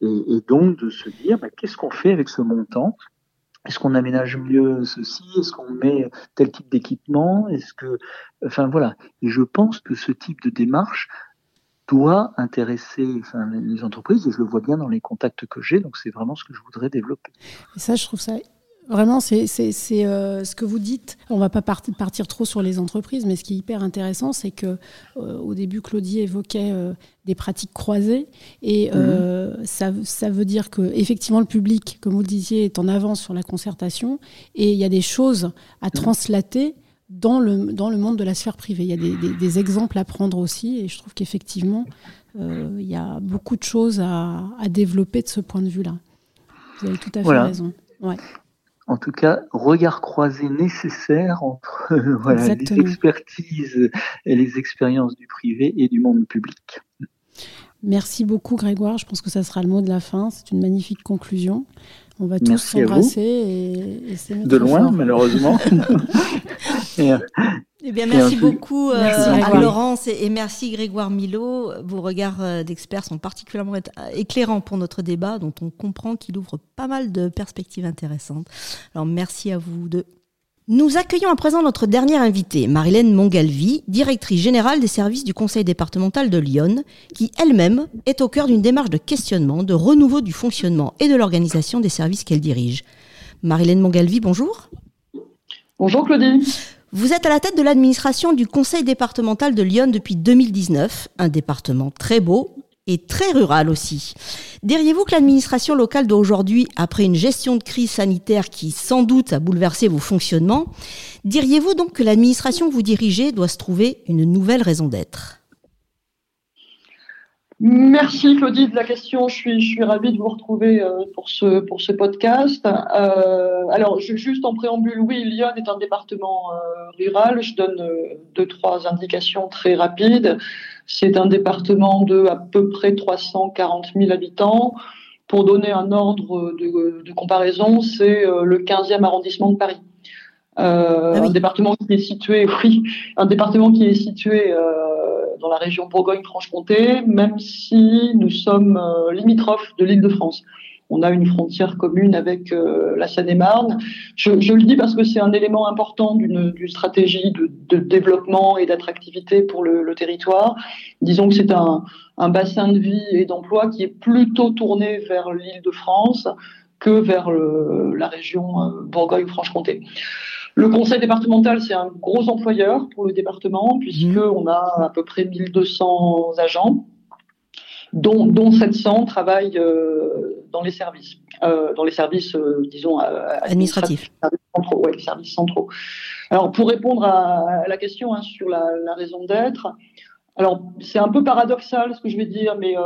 Et, et donc de se dire bah, qu'est-ce qu'on fait avec ce montant? Est-ce qu'on aménage mieux ceci? Est-ce qu'on met tel type d'équipement? Est-ce que, enfin voilà. Et je pense que ce type de démarche doit intéresser enfin, les entreprises et je le vois bien dans les contacts que j'ai. Donc c'est vraiment ce que je voudrais développer. Et ça, je trouve ça Vraiment, c'est euh, ce que vous dites. On va pas partir, trop sur les entreprises, mais ce qui est hyper intéressant, c'est que euh, au début, Claudie évoquait euh, des pratiques croisées, et mmh. ça, ça, veut dire que effectivement, le public, comme vous le disiez, est en avance sur la concertation, et il y a des choses à mmh. translater dans le, dans le monde de la sphère privée. Il y a des, des, exemples à prendre aussi, et je trouve qu'effectivement, euh, il y a beaucoup de choses à, à, développer de ce point de vue-là. Vous avez tout à fait raison. Ouais. En tout cas, regard croisé nécessaire entre (laughs) voilà, les expertises et les expériences du privé et du monde public. Merci beaucoup Grégoire, je pense que ça sera le mot de la fin, c'est une magnifique conclusion. On va tous s'embrasser et, et De loin, malheureusement. (laughs) Eh bien, merci beaucoup euh, à Laurence et, merci Grégoire Milo. Vos regards euh, d'experts sont particulièrement éclairants pour notre débat, dont on comprend qu'il ouvre pas mal de perspectives intéressantes. Alors, merci à vous deux. Nous accueillons à présent notre dernière invitée, Marilène Mongalvi, directrice générale des services du Conseil départemental de Lyon, qui elle-même est au cœur d'une démarche de questionnement, de renouveau du fonctionnement et de l'organisation des services qu'elle dirige. Marilène Mongalvi, bonjour. Bonjour Claudie. Vous êtes à la tête de l'administration du Conseil départemental de Lyon depuis 2019, un département très beau, et très rural aussi. Diriez-vous que l'administration locale d'aujourd'hui, après une gestion de crise sanitaire qui sans doute a bouleversé vos fonctionnements, diriez-vous donc que l'administration que vous dirigez doit se trouver une nouvelle raison d'être? Merci Claudie de la question. Je suis, je suis ravie de vous retrouver euh, pour ce, pour ce podcast. Euh, alors, juste en préambule, oui, Lyon est un département euh, rural. Je donne deux, trois indications très rapides. C'est un département de à peu près 340 000 habitants. Pour donner un ordre de, de comparaison, c'est le 15e arrondissement de Paris. Euh, ah Un département qui est situé, (laughs) oui, un département qui est situé euh, dans la région Bourgogne-Franche-Comté, même si nous sommes euh, limitrophes de l'Île-de-France. On a une frontière commune avec la Seine-et-Marne. Je, je, le dis parce que c'est un élément important d'une stratégie de, de, développement et d'attractivité pour le, le, territoire. Disons que c'est un, un bassin de vie et d'emploi qui est plutôt tourné vers l'Île-de-France que vers le, la région Bourgogne-Franche-Comté. Le conseil départemental, c'est un gros employeur pour le département, puisqu'on mmh. a à peu près 1200 agents, dont, dont 700 travaillent euh, dans les services, euh, dans les services, euh, disons, administratifs. Centraux, ouais, services centraux. Alors, pour répondre à, la question hein, sur la, la raison d'être, alors, c'est un peu paradoxal ce que je vais dire, mais euh,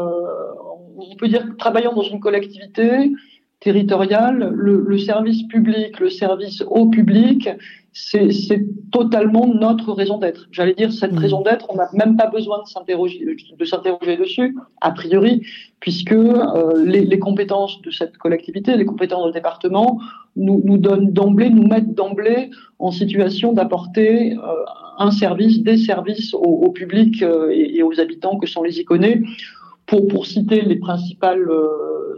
on peut dire que travaillant dans une collectivité, territoriale, le, le, service public, le service au public, c'est totalement notre raison d'être. J'allais dire cette mmh. raison d'être, on n'a même pas besoin de s'interroger de s'interroger dessus, a priori, puisque euh, les, les, compétences de cette collectivité, les compétences du département, nous, nous donnent d'emblée, nous mettent d'emblée en situation d'apporter euh, un service, des services au, au public euh, et, et, aux habitants que sont les iconés pour, pour citer les principales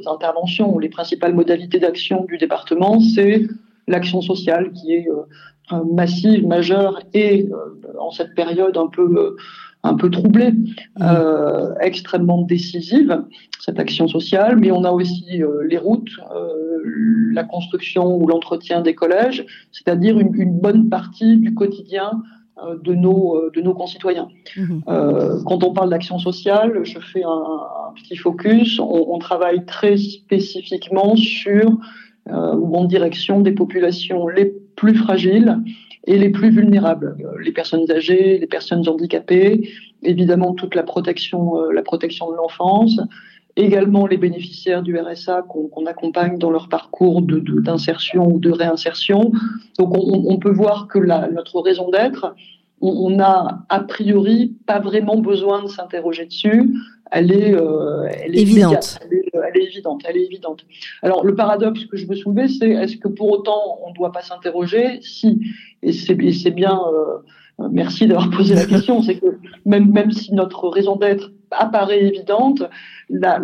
interventions ou les principales modalités d'action du département, c'est l'action sociale qui est euh, massive, majeure et euh, en cette période un peu un peu troublée, mmh. euh, extrêmement décisive, cette action sociale, mais on a aussi euh, les routes, euh, la construction ou l'entretien des collèges, c'est-à-dire une, une, bonne partie du quotidien euh, de nos, euh, de nos concitoyens. Mmh. Euh, quand on parle d'action sociale, je fais un, un petit focus. On, on, travaille très spécifiquement sur euh, ou en direction des populations les plus fragiles et les plus vulnérables, les personnes âgées, les personnes handicapées, évidemment toute la protection, la protection de l'enfance, également les bénéficiaires du RSA qu'on qu accompagne dans leur parcours d'insertion de, ou de réinsertion. Donc on, on peut voir que la, notre raison d'être, on, on, a a priori pas vraiment besoin de s'interroger dessus. Elle est, euh, elle est évidente. Elle est, elle est, évidente. Elle est évidente. Alors le paradoxe que je veux soulever, c'est est-ce que pour autant on ne doit pas s'interroger? Si, et c'est bien. Euh, Merci d'avoir posé la question. C'est que même, même si notre raison d'être apparaît évidente, la,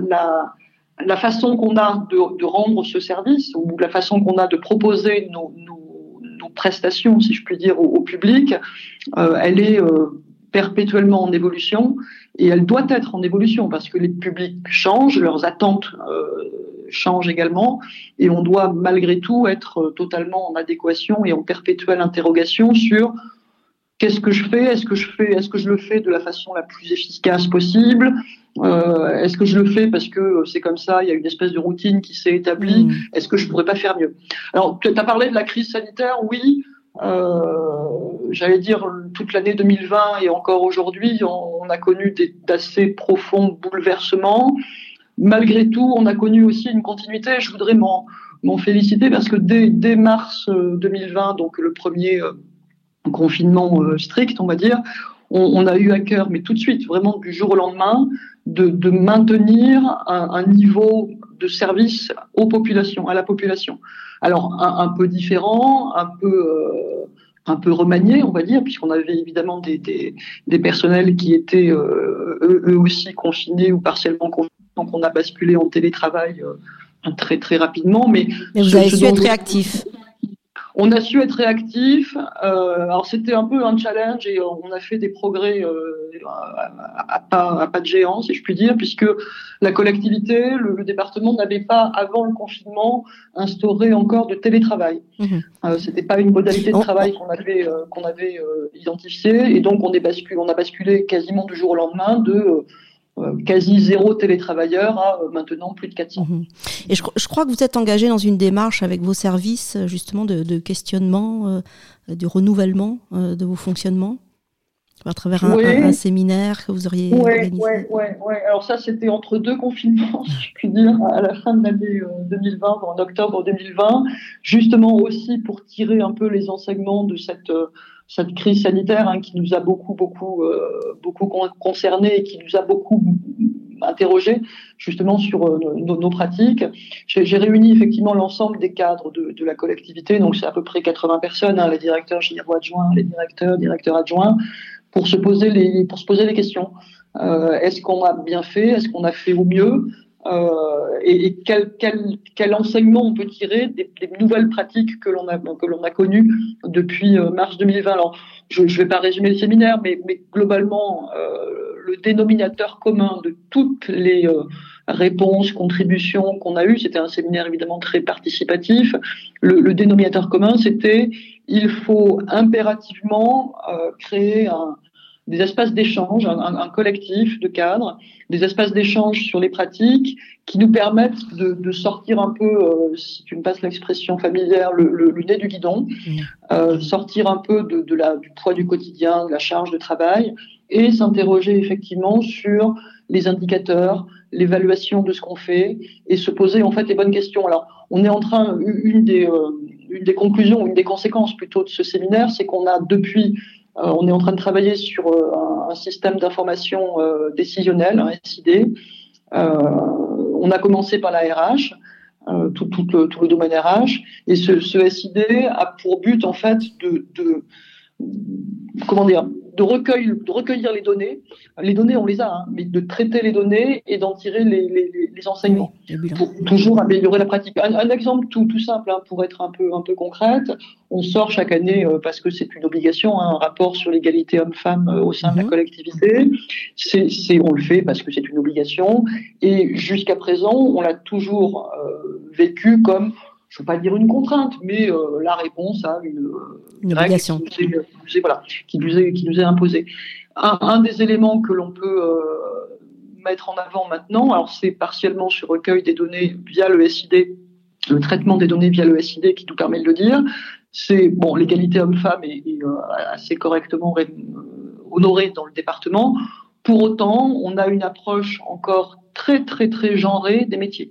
la, façon qu'on a de, de, rendre ce service ou la façon qu'on a de proposer nos, nos, prestations, si je puis dire, au, au public, euh, elle est euh, perpétuellement en évolution et elle doit être en évolution parce que les publics changent, leurs attentes euh, changent également et on doit malgré tout être totalement en adéquation et en perpétuelle interrogation sur qu'est-ce que je fais? Est-ce que je fais Est-ce que je le fais de la façon la plus efficace possible? Euh, Est-ce que je le fais parce que c'est comme ça Il y a une espèce de routine qui s'est établie? Mmh. Est-ce que je pourrais pas faire mieux? Alors, tu as parlé de la crise sanitaire. Oui. j'allais dire toute l'année 2020 et encore aujourd'hui, on, a connu d'assez profonds bouleversements. Malgré tout, on a connu aussi une continuité. Je voudrais m'en féliciter parce que dès, dès mars 2020, donc le premier confinement strict, on va dire, on, a eu à cœur, mais tout de suite, vraiment du jour au lendemain, de, maintenir un, niveau de service aux populations, à la population. Alors un, peu différent, un peu euh, un peu remanié, on va dire, puisqu'on avait évidemment des, des, personnels qui étaient euh, eux, aussi confinés ou partiellement confinés, donc on a basculé en télétravail euh, très très rapidement. Mais, vous avez su être réactif. On a su être réactif. Euh, alors c'était un peu un challenge et on a fait des progrès euh, à, pas, de géant, si je puis dire, puisque la collectivité, le, département n'avait pas, avant le confinement, instauré encore de télétravail. Mhm. Euh, c'était pas une modalité de travail qu'on avait qu'on avait identifiée et donc on est on a basculé quasiment du jour au lendemain de euh, quasi zéro télétravailleur à euh, maintenant plus de 400. Mhm. Et je, crois que vous êtes engagé dans une démarche avec vos services justement de, questionnement, euh, du renouvellement de vos fonctionnements à travers un, séminaire que vous auriez organisé. Oui, ouais, ouais. Alors ça, c'était entre deux confinements, (laughs) si je puis dire, à la fin de l'année 2020, en octobre 2020, justement aussi pour tirer un peu les enseignements de cette cette crise sanitaire hein, qui nous a beaucoup, beaucoup, euh, beaucoup concerné et qui nous a beaucoup interrogé justement sur euh, nos, pratiques. J'ai réuni effectivement l'ensemble des cadres de, de, la collectivité, donc c'est à peu près 80 personnes, hein, les directeurs généraux adjoints, les directeurs, directeurs adjoints, pour se poser les, pour se poser les questions. Euh, Est-ce qu'on a bien fait? Est-ce qu'on a fait au mieux? Euh, et, quel, enseignement on peut tirer des, nouvelles pratiques que l'on a, que l'on a connues depuis euh, mars 2020. Alors, je ne vais pas résumer le séminaire, mais, globalement, euh, le dénominateur commun de toutes les réponses, contributions qu'on a eues, c'était un séminaire évidemment très participatif, le, dénominateur commun, c'était il faut impérativement créer un, des espaces d'échange, un, collectif de cadres, des espaces d'échange sur les pratiques qui nous permettent de, sortir un peu, euh, si tu me passes l'expression familière, le, nez du guidon, mmh. euh, sortir un peu de, la, du poids du quotidien, de la charge de travail, et s'interroger effectivement sur les indicateurs, l'évaluation de ce qu'on fait, et se poser en fait les bonnes questions. Alors, on est en train, une des, euh, une des conclusions, une des conséquences plutôt de ce séminaire, c'est qu'on a depuis on est en train de travailler sur euh, un, système d'information euh, décisionnel, un SID. on a commencé par la RH, tout, le, domaine RH, et ce, SID a pour but en fait de comment dire, de, recueil, de recueillir les données. Les données, on les a, hein, mais de traiter les données et d'en tirer les, les, les enseignements pour toujours améliorer la pratique. Un, exemple tout, tout simple hein, pour être un peu, un peu concrète. On sort chaque année, euh, parce que c'est une obligation, hein, un rapport sur l'égalité homme-femme euh, au sein de la mhm. collectivité. C'est, on le fait parce que c'est une obligation. Et jusqu'à présent, on l'a toujours euh, vécu comme je ne veux pas dire une contrainte, mais euh, la réponse à une, une obligation qui nous, est, voilà, qui, nous est, qui nous est imposée. Un, un des éléments que l'on peut euh, mettre en avant maintenant, alors c'est partiellement sur recueil des données via le SID, le traitement des données via le SID qui nous permet de le dire, c'est bon, l'égalité homme-femme est, est euh, assez correctement honorée dans le département. Pour autant, on a une approche encore très très très genrée des métiers.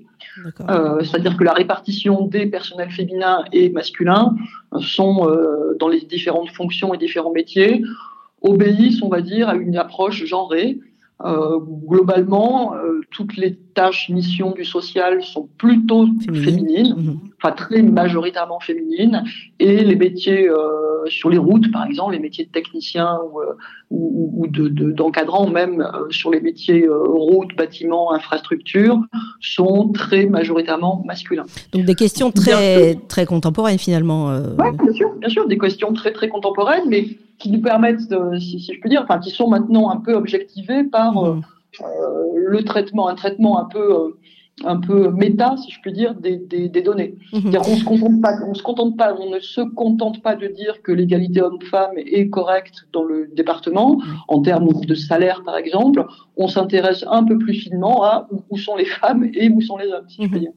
Euh, c'est-à-dire que la répartition des personnels féminins et masculins sont euh, dans les différentes fonctions et différents métiers obéissent, on va dire, à une approche genrée. Euh, globalement, toutes les tâches, missions du social sont plutôt féminines, mhm. enfin très majoritairement féminines, et les métiers sur les routes, par exemple, les métiers de technicien ou, ou, d'encadrant, de, même sur les métiers routes, bâtiments, infrastructures, sont très majoritairement masculins. Donc des questions très, très contemporaines finalement. Euh... Oui, bien sûr, bien sûr, des questions très très contemporaines, mais qui nous permettent, si, si, je peux dire, enfin qui sont maintenant un peu objectivées par mmh. Euh, le traitement, un traitement un peu euh, un peu méta, si je puis dire, des, des, des données. Mhm. On se contente pas, on se contente pas, on ne se contente pas de dire que l'égalité homme-femme est correcte dans le département en termes de salaire, par exemple. On s'intéresse un peu plus finement à où sont les femmes et où sont les hommes, si je puis mhm. dire.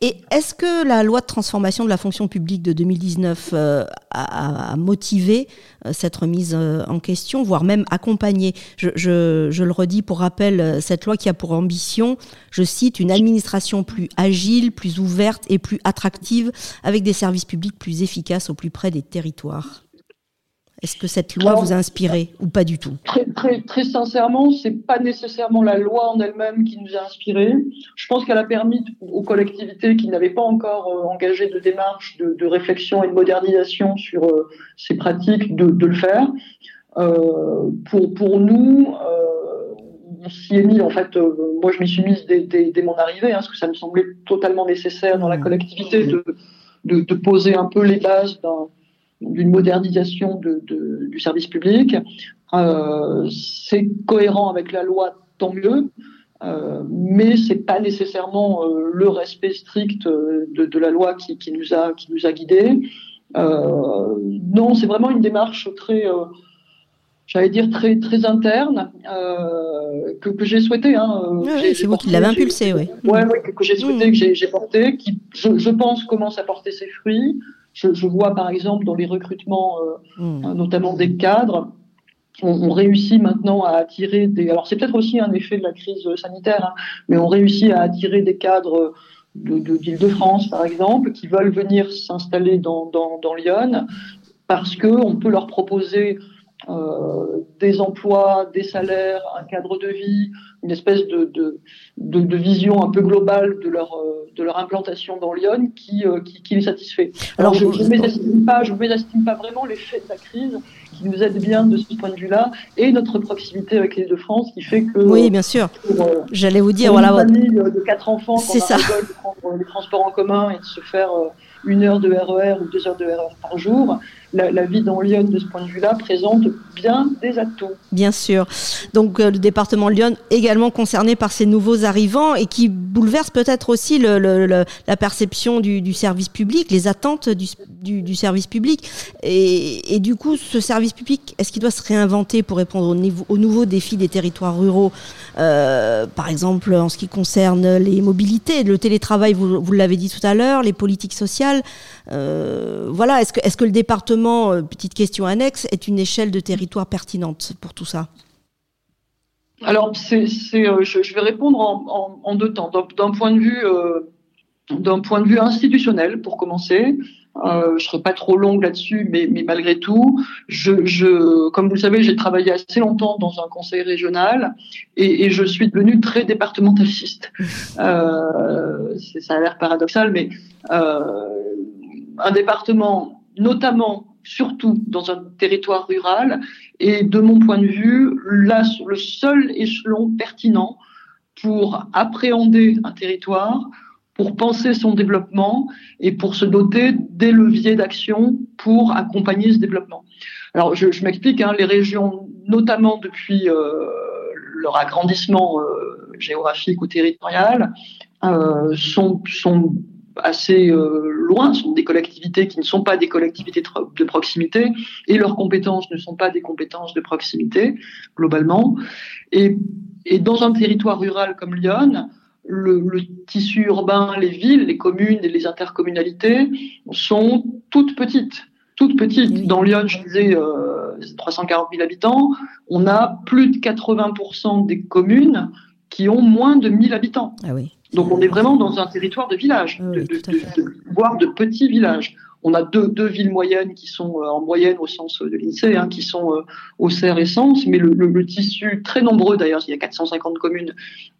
Et est-ce que la loi de transformation de la fonction publique de 2019 euh, a, motivé euh, cette remise euh, en question, voire même accompagné? Je, je, le redis pour rappel, cette loi qui a pour ambition, je cite, une administration plus agile, plus ouverte et plus attractive, avec des services publics plus efficaces au plus près des territoires. Est-ce que cette loi vous a inspiré ou pas du tout? Très, très, très sincèrement, c'est pas nécessairement la loi en elle-même qui nous a inspiré. Je pense qu'elle a permis aux collectivités qui n'avaient pas encore euh, engagé de démarche de, de, réflexion et de modernisation sur euh, ces pratiques de, de, le faire. Euh, pour, pour nous, euh, on s'y est mis, en fait, euh, moi je m'y suis mise dès, dès, dès, mon arrivée, hein, parce que ça me semblait totalement nécessaire dans la mmh. collectivité de, de, de poser un peu les bases d'un d'une modernisation de, de, du service public. Euh, c'est cohérent avec la loi, tant mieux. Euh, mais c'est pas nécessairement euh, le respect strict de, de, la loi qui, qui, nous a qui nous a guidés. Euh, non, c'est vraiment une démarche très, euh, j'allais dire très très interne euh, que, que j'ai souhaité. Hein, oui, c'est vous qui l'avez impulsé, oui. Ouais, ouais, que, que j'ai souhaité, que j'ai porté, qui, je, je, pense, commence à porter ses fruits. Je, je, vois par exemple dans les recrutements, euh, mmh. notamment des cadres, on, on, réussit maintenant à attirer des. Alors c'est peut-être aussi un effet de la crise sanitaire, hein, mais on réussit à attirer des cadres d'Île-de-France, de, par exemple, qui veulent venir s'installer dans, dans, dans Lyon parce que on peut leur proposer euh, des emplois, des salaires, un cadre de vie, une espèce de, de, de, de vision un peu globale de leur, euh, de leur implantation dans Lyon qui, euh, qui, qui, les satisfait. Alors, Alors je ne mésestime pas, je mésestime pas vraiment l'effet de la crise qui nous aide bien de ce point de vue-là et notre proximité avec l'île de France qui fait que. Oui, bien sûr. J'allais vous dire, pour voilà. Une famille de quatre enfants, c'est ça. De prendre les transports en commun et de se faire une heure de RER e ou deux heures de RER e par jour, la, vie dans Lyon, de ce point de vue-là, présente bien des atouts. Bien sûr. Donc euh, le département de Lyon également concerné par ces nouveaux arrivants et qui bouleverse peut-être aussi la perception du, service public, les attentes du, service public. Et, du coup, ce service public, est-ce qu'il doit se réinventer pour répondre aux, aux nouveaux défis des territoires ruraux euh, Par exemple, en ce qui concerne les mobilités, le télétravail, vous, l'avez dit tout à l'heure, les politiques sociales. Euh, voilà, est-ce que le département, euh, petite question annexe, est une échelle de territoire pertinente pour tout ça? Alors, c'est, euh, je, je, vais répondre en, en, en deux temps. D'un, point de vue, euh, d'un point de vue institutionnel, pour commencer, euh, je serai pas trop longue là-dessus, mais, mais malgré tout, je, je, comme vous le savez, j'ai travaillé assez longtemps dans un conseil régional et, et je suis devenue très départementaliste. (laughs) Euh, ça a l'air paradoxal, mais un département, notamment, surtout dans un territoire rural, est de mon point de vue là, le seul échelon pertinent pour appréhender un territoire, pour penser son développement et pour se doter des leviers d'action pour accompagner ce développement. Alors, je, m'explique, hein, les régions, notamment depuis euh, leur agrandissement euh, géographique ou territorial, euh, sont assez euh, loin, sont des collectivités qui ne sont pas des collectivités de proximité et leurs compétences ne sont pas des compétences de proximité globalement. Et, et dans un territoire rural comme Lyon, le, le, tissu urbain, les villes, les communes et les intercommunalités sont toutes petites. Toutes petites. Dans Lyon, je disais euh, 340 000 habitants. On a plus de 80% des communes qui ont moins de 1000 habitants. Ah oui. Donc on est vraiment dans un territoire de village, oui, de, de, de, voire de petits villages. On a deux, deux villes moyennes qui sont euh, en moyenne au sens de l'INSEE, hein, qui sont euh, Auxerre et Sens, mais le, le, le, tissu très nombreux d'ailleurs, il y a 450 communes,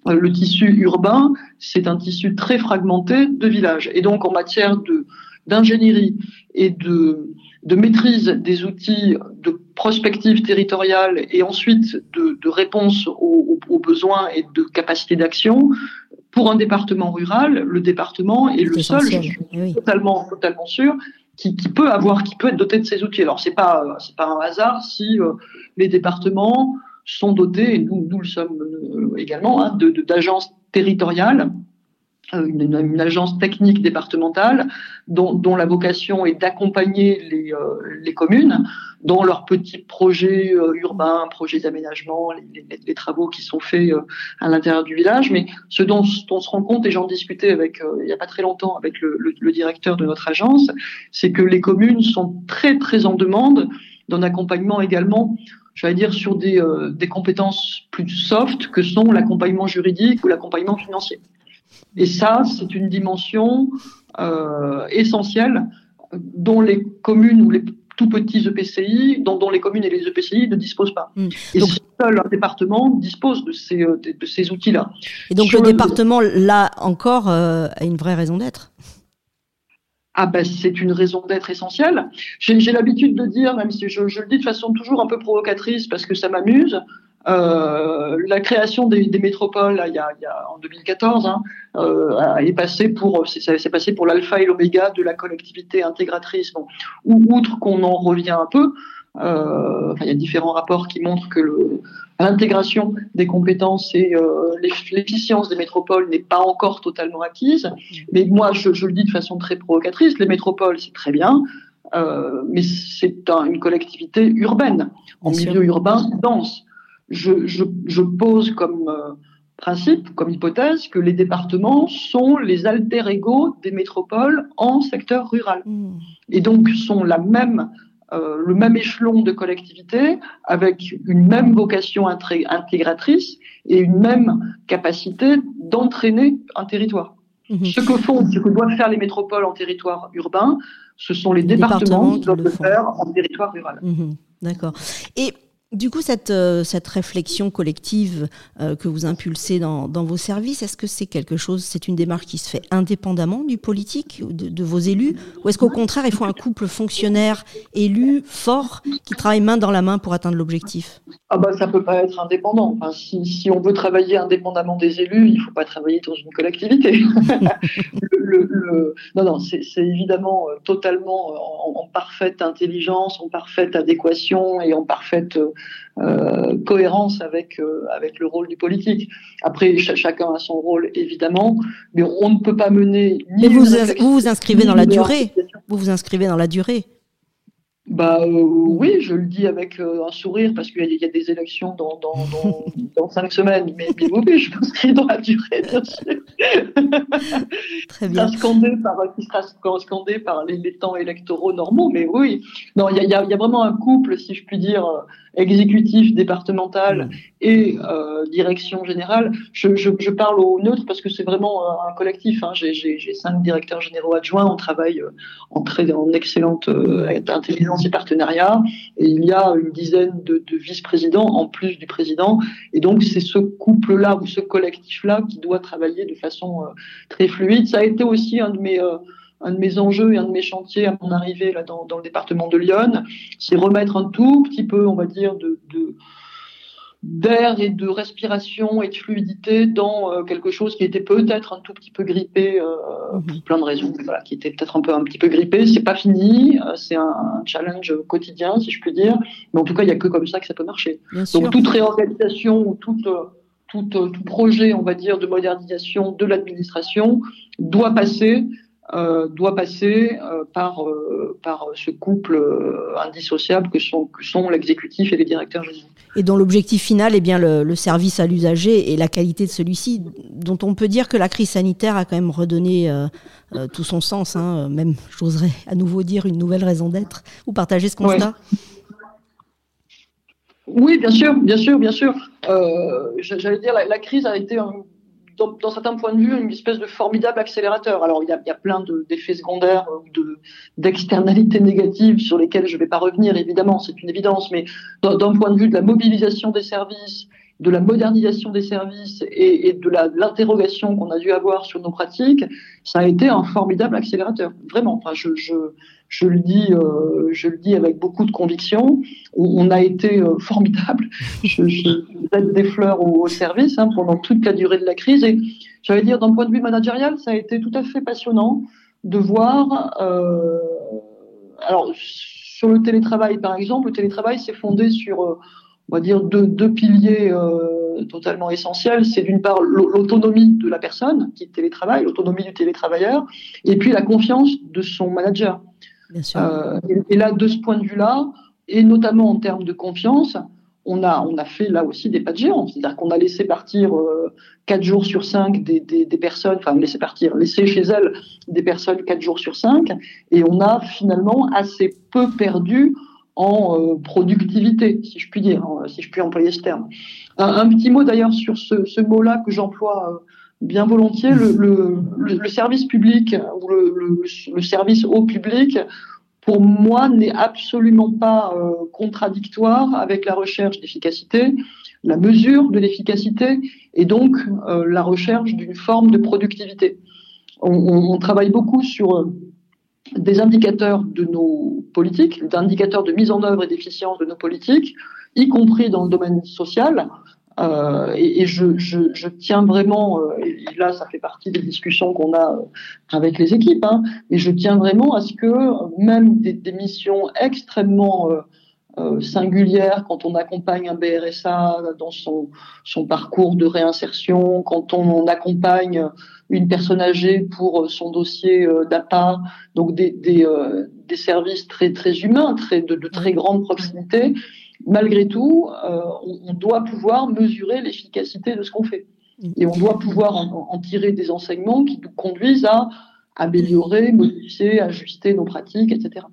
euh, le tissu urbain, c'est un tissu très fragmenté de villages. Et donc en matière de d'ingénierie et de, de maîtrise des outils de prospective territoriale et ensuite de, de réponse aux, aux, besoins et de capacité d'action, pour un département rural, le département est, est le seul, je suis oui. totalement, totalement sûr, qui, qui, peut avoir, qui peut être doté de ces outils. Alors c'est pas, c'est pas un hasard si euh, les départements sont dotés, et nous, nous le sommes euh, également, hein, de, d'agences territoriales une, une, agence technique départementale dont, dont la vocation est d'accompagner les, euh, les, communes dans leurs petits projets euh, urbains, projets d'aménagement, les, les, travaux qui sont faits euh, à l'intérieur du village. Mais ce dont, on se rend compte, et j'en discutais avec, il n'y a pas très longtemps avec le, le, le directeur de notre agence, c'est que les communes sont très très en demande d'un accompagnement également je vais dire, sur des, des compétences plus soft que sont l'accompagnement juridique ou l'accompagnement financier. Et ça, c'est une dimension euh, essentielle dont les communes ou les tout petits EPCI, dont, dont les communes et les EPCI ne disposent pas. Mmh. Et donc, seul un département dispose de ces, euh, de, de ces outils-là. Et donc Sur le département, là encore, euh, a une vraie raison d'être? Ah ben c'est une raison d'être essentielle. J'ai l'habitude de dire, même si je, je, le dis de façon toujours un peu provocatrice parce que ça m'amuse, euh, la création des, des métropoles, là, il, y a, il y a, en 2014, hein, euh, est passé pour, c'est passé pour l'alpha et l'oméga de la collectivité intégratrice. Bon, ou outre qu'on en revient un peu, euh, enfin, il y a différents rapports qui montrent que l'intégration des compétences et l'efficience des métropoles n'est pas encore totalement acquise. Mais moi, je, je, le dis de façon très provocatrice, les métropoles, c'est très bien. Euh, mais c'est un, une collectivité urbaine, en milieu urbain dense je, je, je pose comme euh, principe, comme hypothèse, que les départements sont les alter ego des métropoles en secteur rural. Mmh. Et donc sont la même, euh, le même échelon de collectivité avec une même vocation intégratrice et une même capacité d'entraîner un territoire. Mmh. Ce que font, ce que doivent faire les métropoles en territoire urbain, ce sont les, les départements, départements, qui doivent le faire en territoire rural. Mmh. D'accord. Et du coup, cette, euh, réflexion collective euh, que vous impulsez dans, vos services, est-ce que c'est quelque chose, c'est une démarche qui se fait indépendamment du politique, de, de vos élus, ou est-ce qu'au contraire, il faut un couple fonctionnaire-élu fort qui travaille main dans la main pour atteindre l'objectif? Ah bah, Ça peut pas être indépendant. Enfin, si, on veut travailler indépendamment des élus, il faut pas travailler dans une collectivité. (laughs) le, le, le, non, non, c'est évidemment euh, totalement en, en, parfaite intelligence, en parfaite adéquation et en parfaite euh, cohérence avec euh, avec le rôle du politique. Après, ch chacun a son rôle évidemment, mais on ne peut pas mener. Ni vous, vous vous inscrivez dans la durée. Vous vous inscrivez dans la durée. Bah euh, oui, je le dis avec euh, un sourire parce qu'il y, y, a des élections dans, dans, dans, (laughs) dans cinq semaines, mais, mais oui, je m'inscris dans la durée, bien sûr. (laughs) Très bien. Scandé par, qui sera scandé par les, les, temps électoraux normaux, mais oui. Non, il y a, y, a, y a, vraiment un couple, si je puis dire, exécutif, départemental et euh, direction générale. Je, je, je, parle au neutre parce que c'est vraiment un collectif. Hein. J'ai cinq directeurs généraux adjoints, on travaille en, très, en excellente euh, intelligence et partenariat, et il y a une dizaine de, de vice-présidents en plus du président, et donc c'est ce couple-là ou ce collectif-là qui doit travailler de façon euh, très fluide. Ça a été aussi un de mes euh, un de mes enjeux et un de mes chantiers à mon arrivée là dans, dans le département de Lyon, c'est remettre un tout petit peu, on va dire, de, de d'air et de respiration et de fluidité dans euh, quelque chose qui était peut-être un tout petit peu grippé euh, pour plein de raisons voilà, qui était peut-être un peu un petit peu grippé. C'est pas fini euh, c'est un, un, challenge quotidien si je puis dire mais en tout cas il y a que comme ça que ça peut marcher. Bien donc sûr. toute réorganisation ou toute tout, tout, projet on va dire de modernisation de l'administration doit passer euh, doit passer euh, par, euh, par ce couple indissociable que sont, que sont l'exécutif et les directeurs généraux. Et dont l'objectif final est bien le, le service à l'usager et la qualité de celui-ci, dont on peut dire que la crise sanitaire a quand même redonné tout son sens, hein, même, j'oserais à nouveau dire, une nouvelle raison d'être. Vous partagez ce constat? Ouais. Oui, bien sûr, bien sûr, bien sûr. J'allais dire, la, la, crise a été un dans, certains points de vue, une espèce de formidable accélérateur. Alors, il y a, il y plein d'effets de, secondaires, d'externalités de, négatives sur lesquelles je ne vais pas revenir, évidemment, c'est une évidence, mais d'un point de vue de la mobilisation des services, de la modernisation des services et, et de l'interrogation qu'on a dû avoir sur nos pratiques, ça a été un formidable accélérateur. Vraiment. Enfin, je, je, je le dis, euh, je le dis avec beaucoup de conviction. On, on a été euh, formidable. (laughs) Je, je jette des fleurs au, au service hein, pendant toute la durée de la crise. Et j'allais dire, d'un point de vue managérial, ça a été tout à fait passionnant de voir. Euh, alors sur le télétravail, par exemple, le télétravail s'est fondé sur on va dire deux, deux piliers euh, totalement essentielles, c'est d'une part l'autonomie de la personne qui télétravaille, l'autonomie du télétravailleur, et puis la confiance de son manager. Bien sûr. et, là, de ce point de vue-là, et notamment en termes de confiance, on a, on a fait là aussi des pas de géant. C'est-à-dire qu'on a laissé partir euh, quatre jours sur cinq des, des, des, personnes, enfin laisser partir, laisser chez elles des personnes quatre jours sur cinq, et on a finalement assez peu perdu en euh, productivité, si je puis dire, hein, si je puis employer ce terme. Un, petit mot d'ailleurs sur ce, mot-là que j'emploie euh, bien volontiers, le, service public ou le, service au public pour moi, n'est absolument pas euh, contradictoire avec la recherche d'efficacité, la mesure de l'efficacité et donc euh, la recherche d'une forme de productivité. On, travaille beaucoup sur euh, des indicateurs de nos politiques, des indicateurs de mise en œuvre et d'efficience de nos politiques, y compris dans le domaine social. Euh, et, et je, je, je, tiens vraiment, euh, et là ça fait partie des discussions qu'on a euh, avec les équipes, hein, et je tiens vraiment à ce que même des, des missions extrêmement euh, singulières, quand on accompagne un BRSA dans son, son parcours de réinsertion, quand on, accompagne une personne âgée pour son dossier d'APA, donc des, des, des, services très, très humains, très, de, très grande proximité, malgré tout, euh, on, doit pouvoir mesurer l'efficacité de ce qu'on fait. Et on doit pouvoir en, tirer des enseignements qui nous conduisent à améliorer, modifier, ajuster nos pratiques, etc.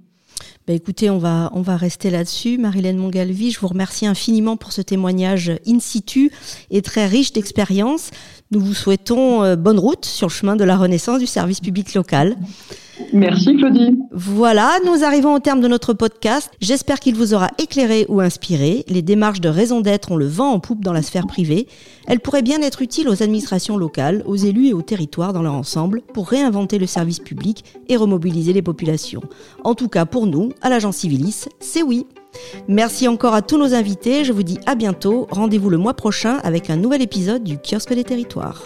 Bah écoutez, on va, on va rester là-dessus. Marilène Mongalvi, je vous remercie infiniment pour ce témoignage in situ et très riche d'expérience. Nous vous souhaitons euh, bonne route sur le chemin de la renaissance du service public local. Merci Claudie. Voilà, nous arrivons au terme de notre podcast. J'espère qu'il vous aura éclairé ou inspiré. Les démarches de raison d'être ont le vent en poupe dans la sphère privée. Elles pourraient bien être utiles aux administrations locales, aux élus et aux territoires dans leur ensemble pour réinventer le service public et remobiliser les populations. En tout cas, pour nous, à l'agence Civilis, c'est oui. Merci encore à tous nos invités. Je vous dis à bientôt. Rendez-vous le mois prochain avec un nouvel épisode du Kiosque des territoires.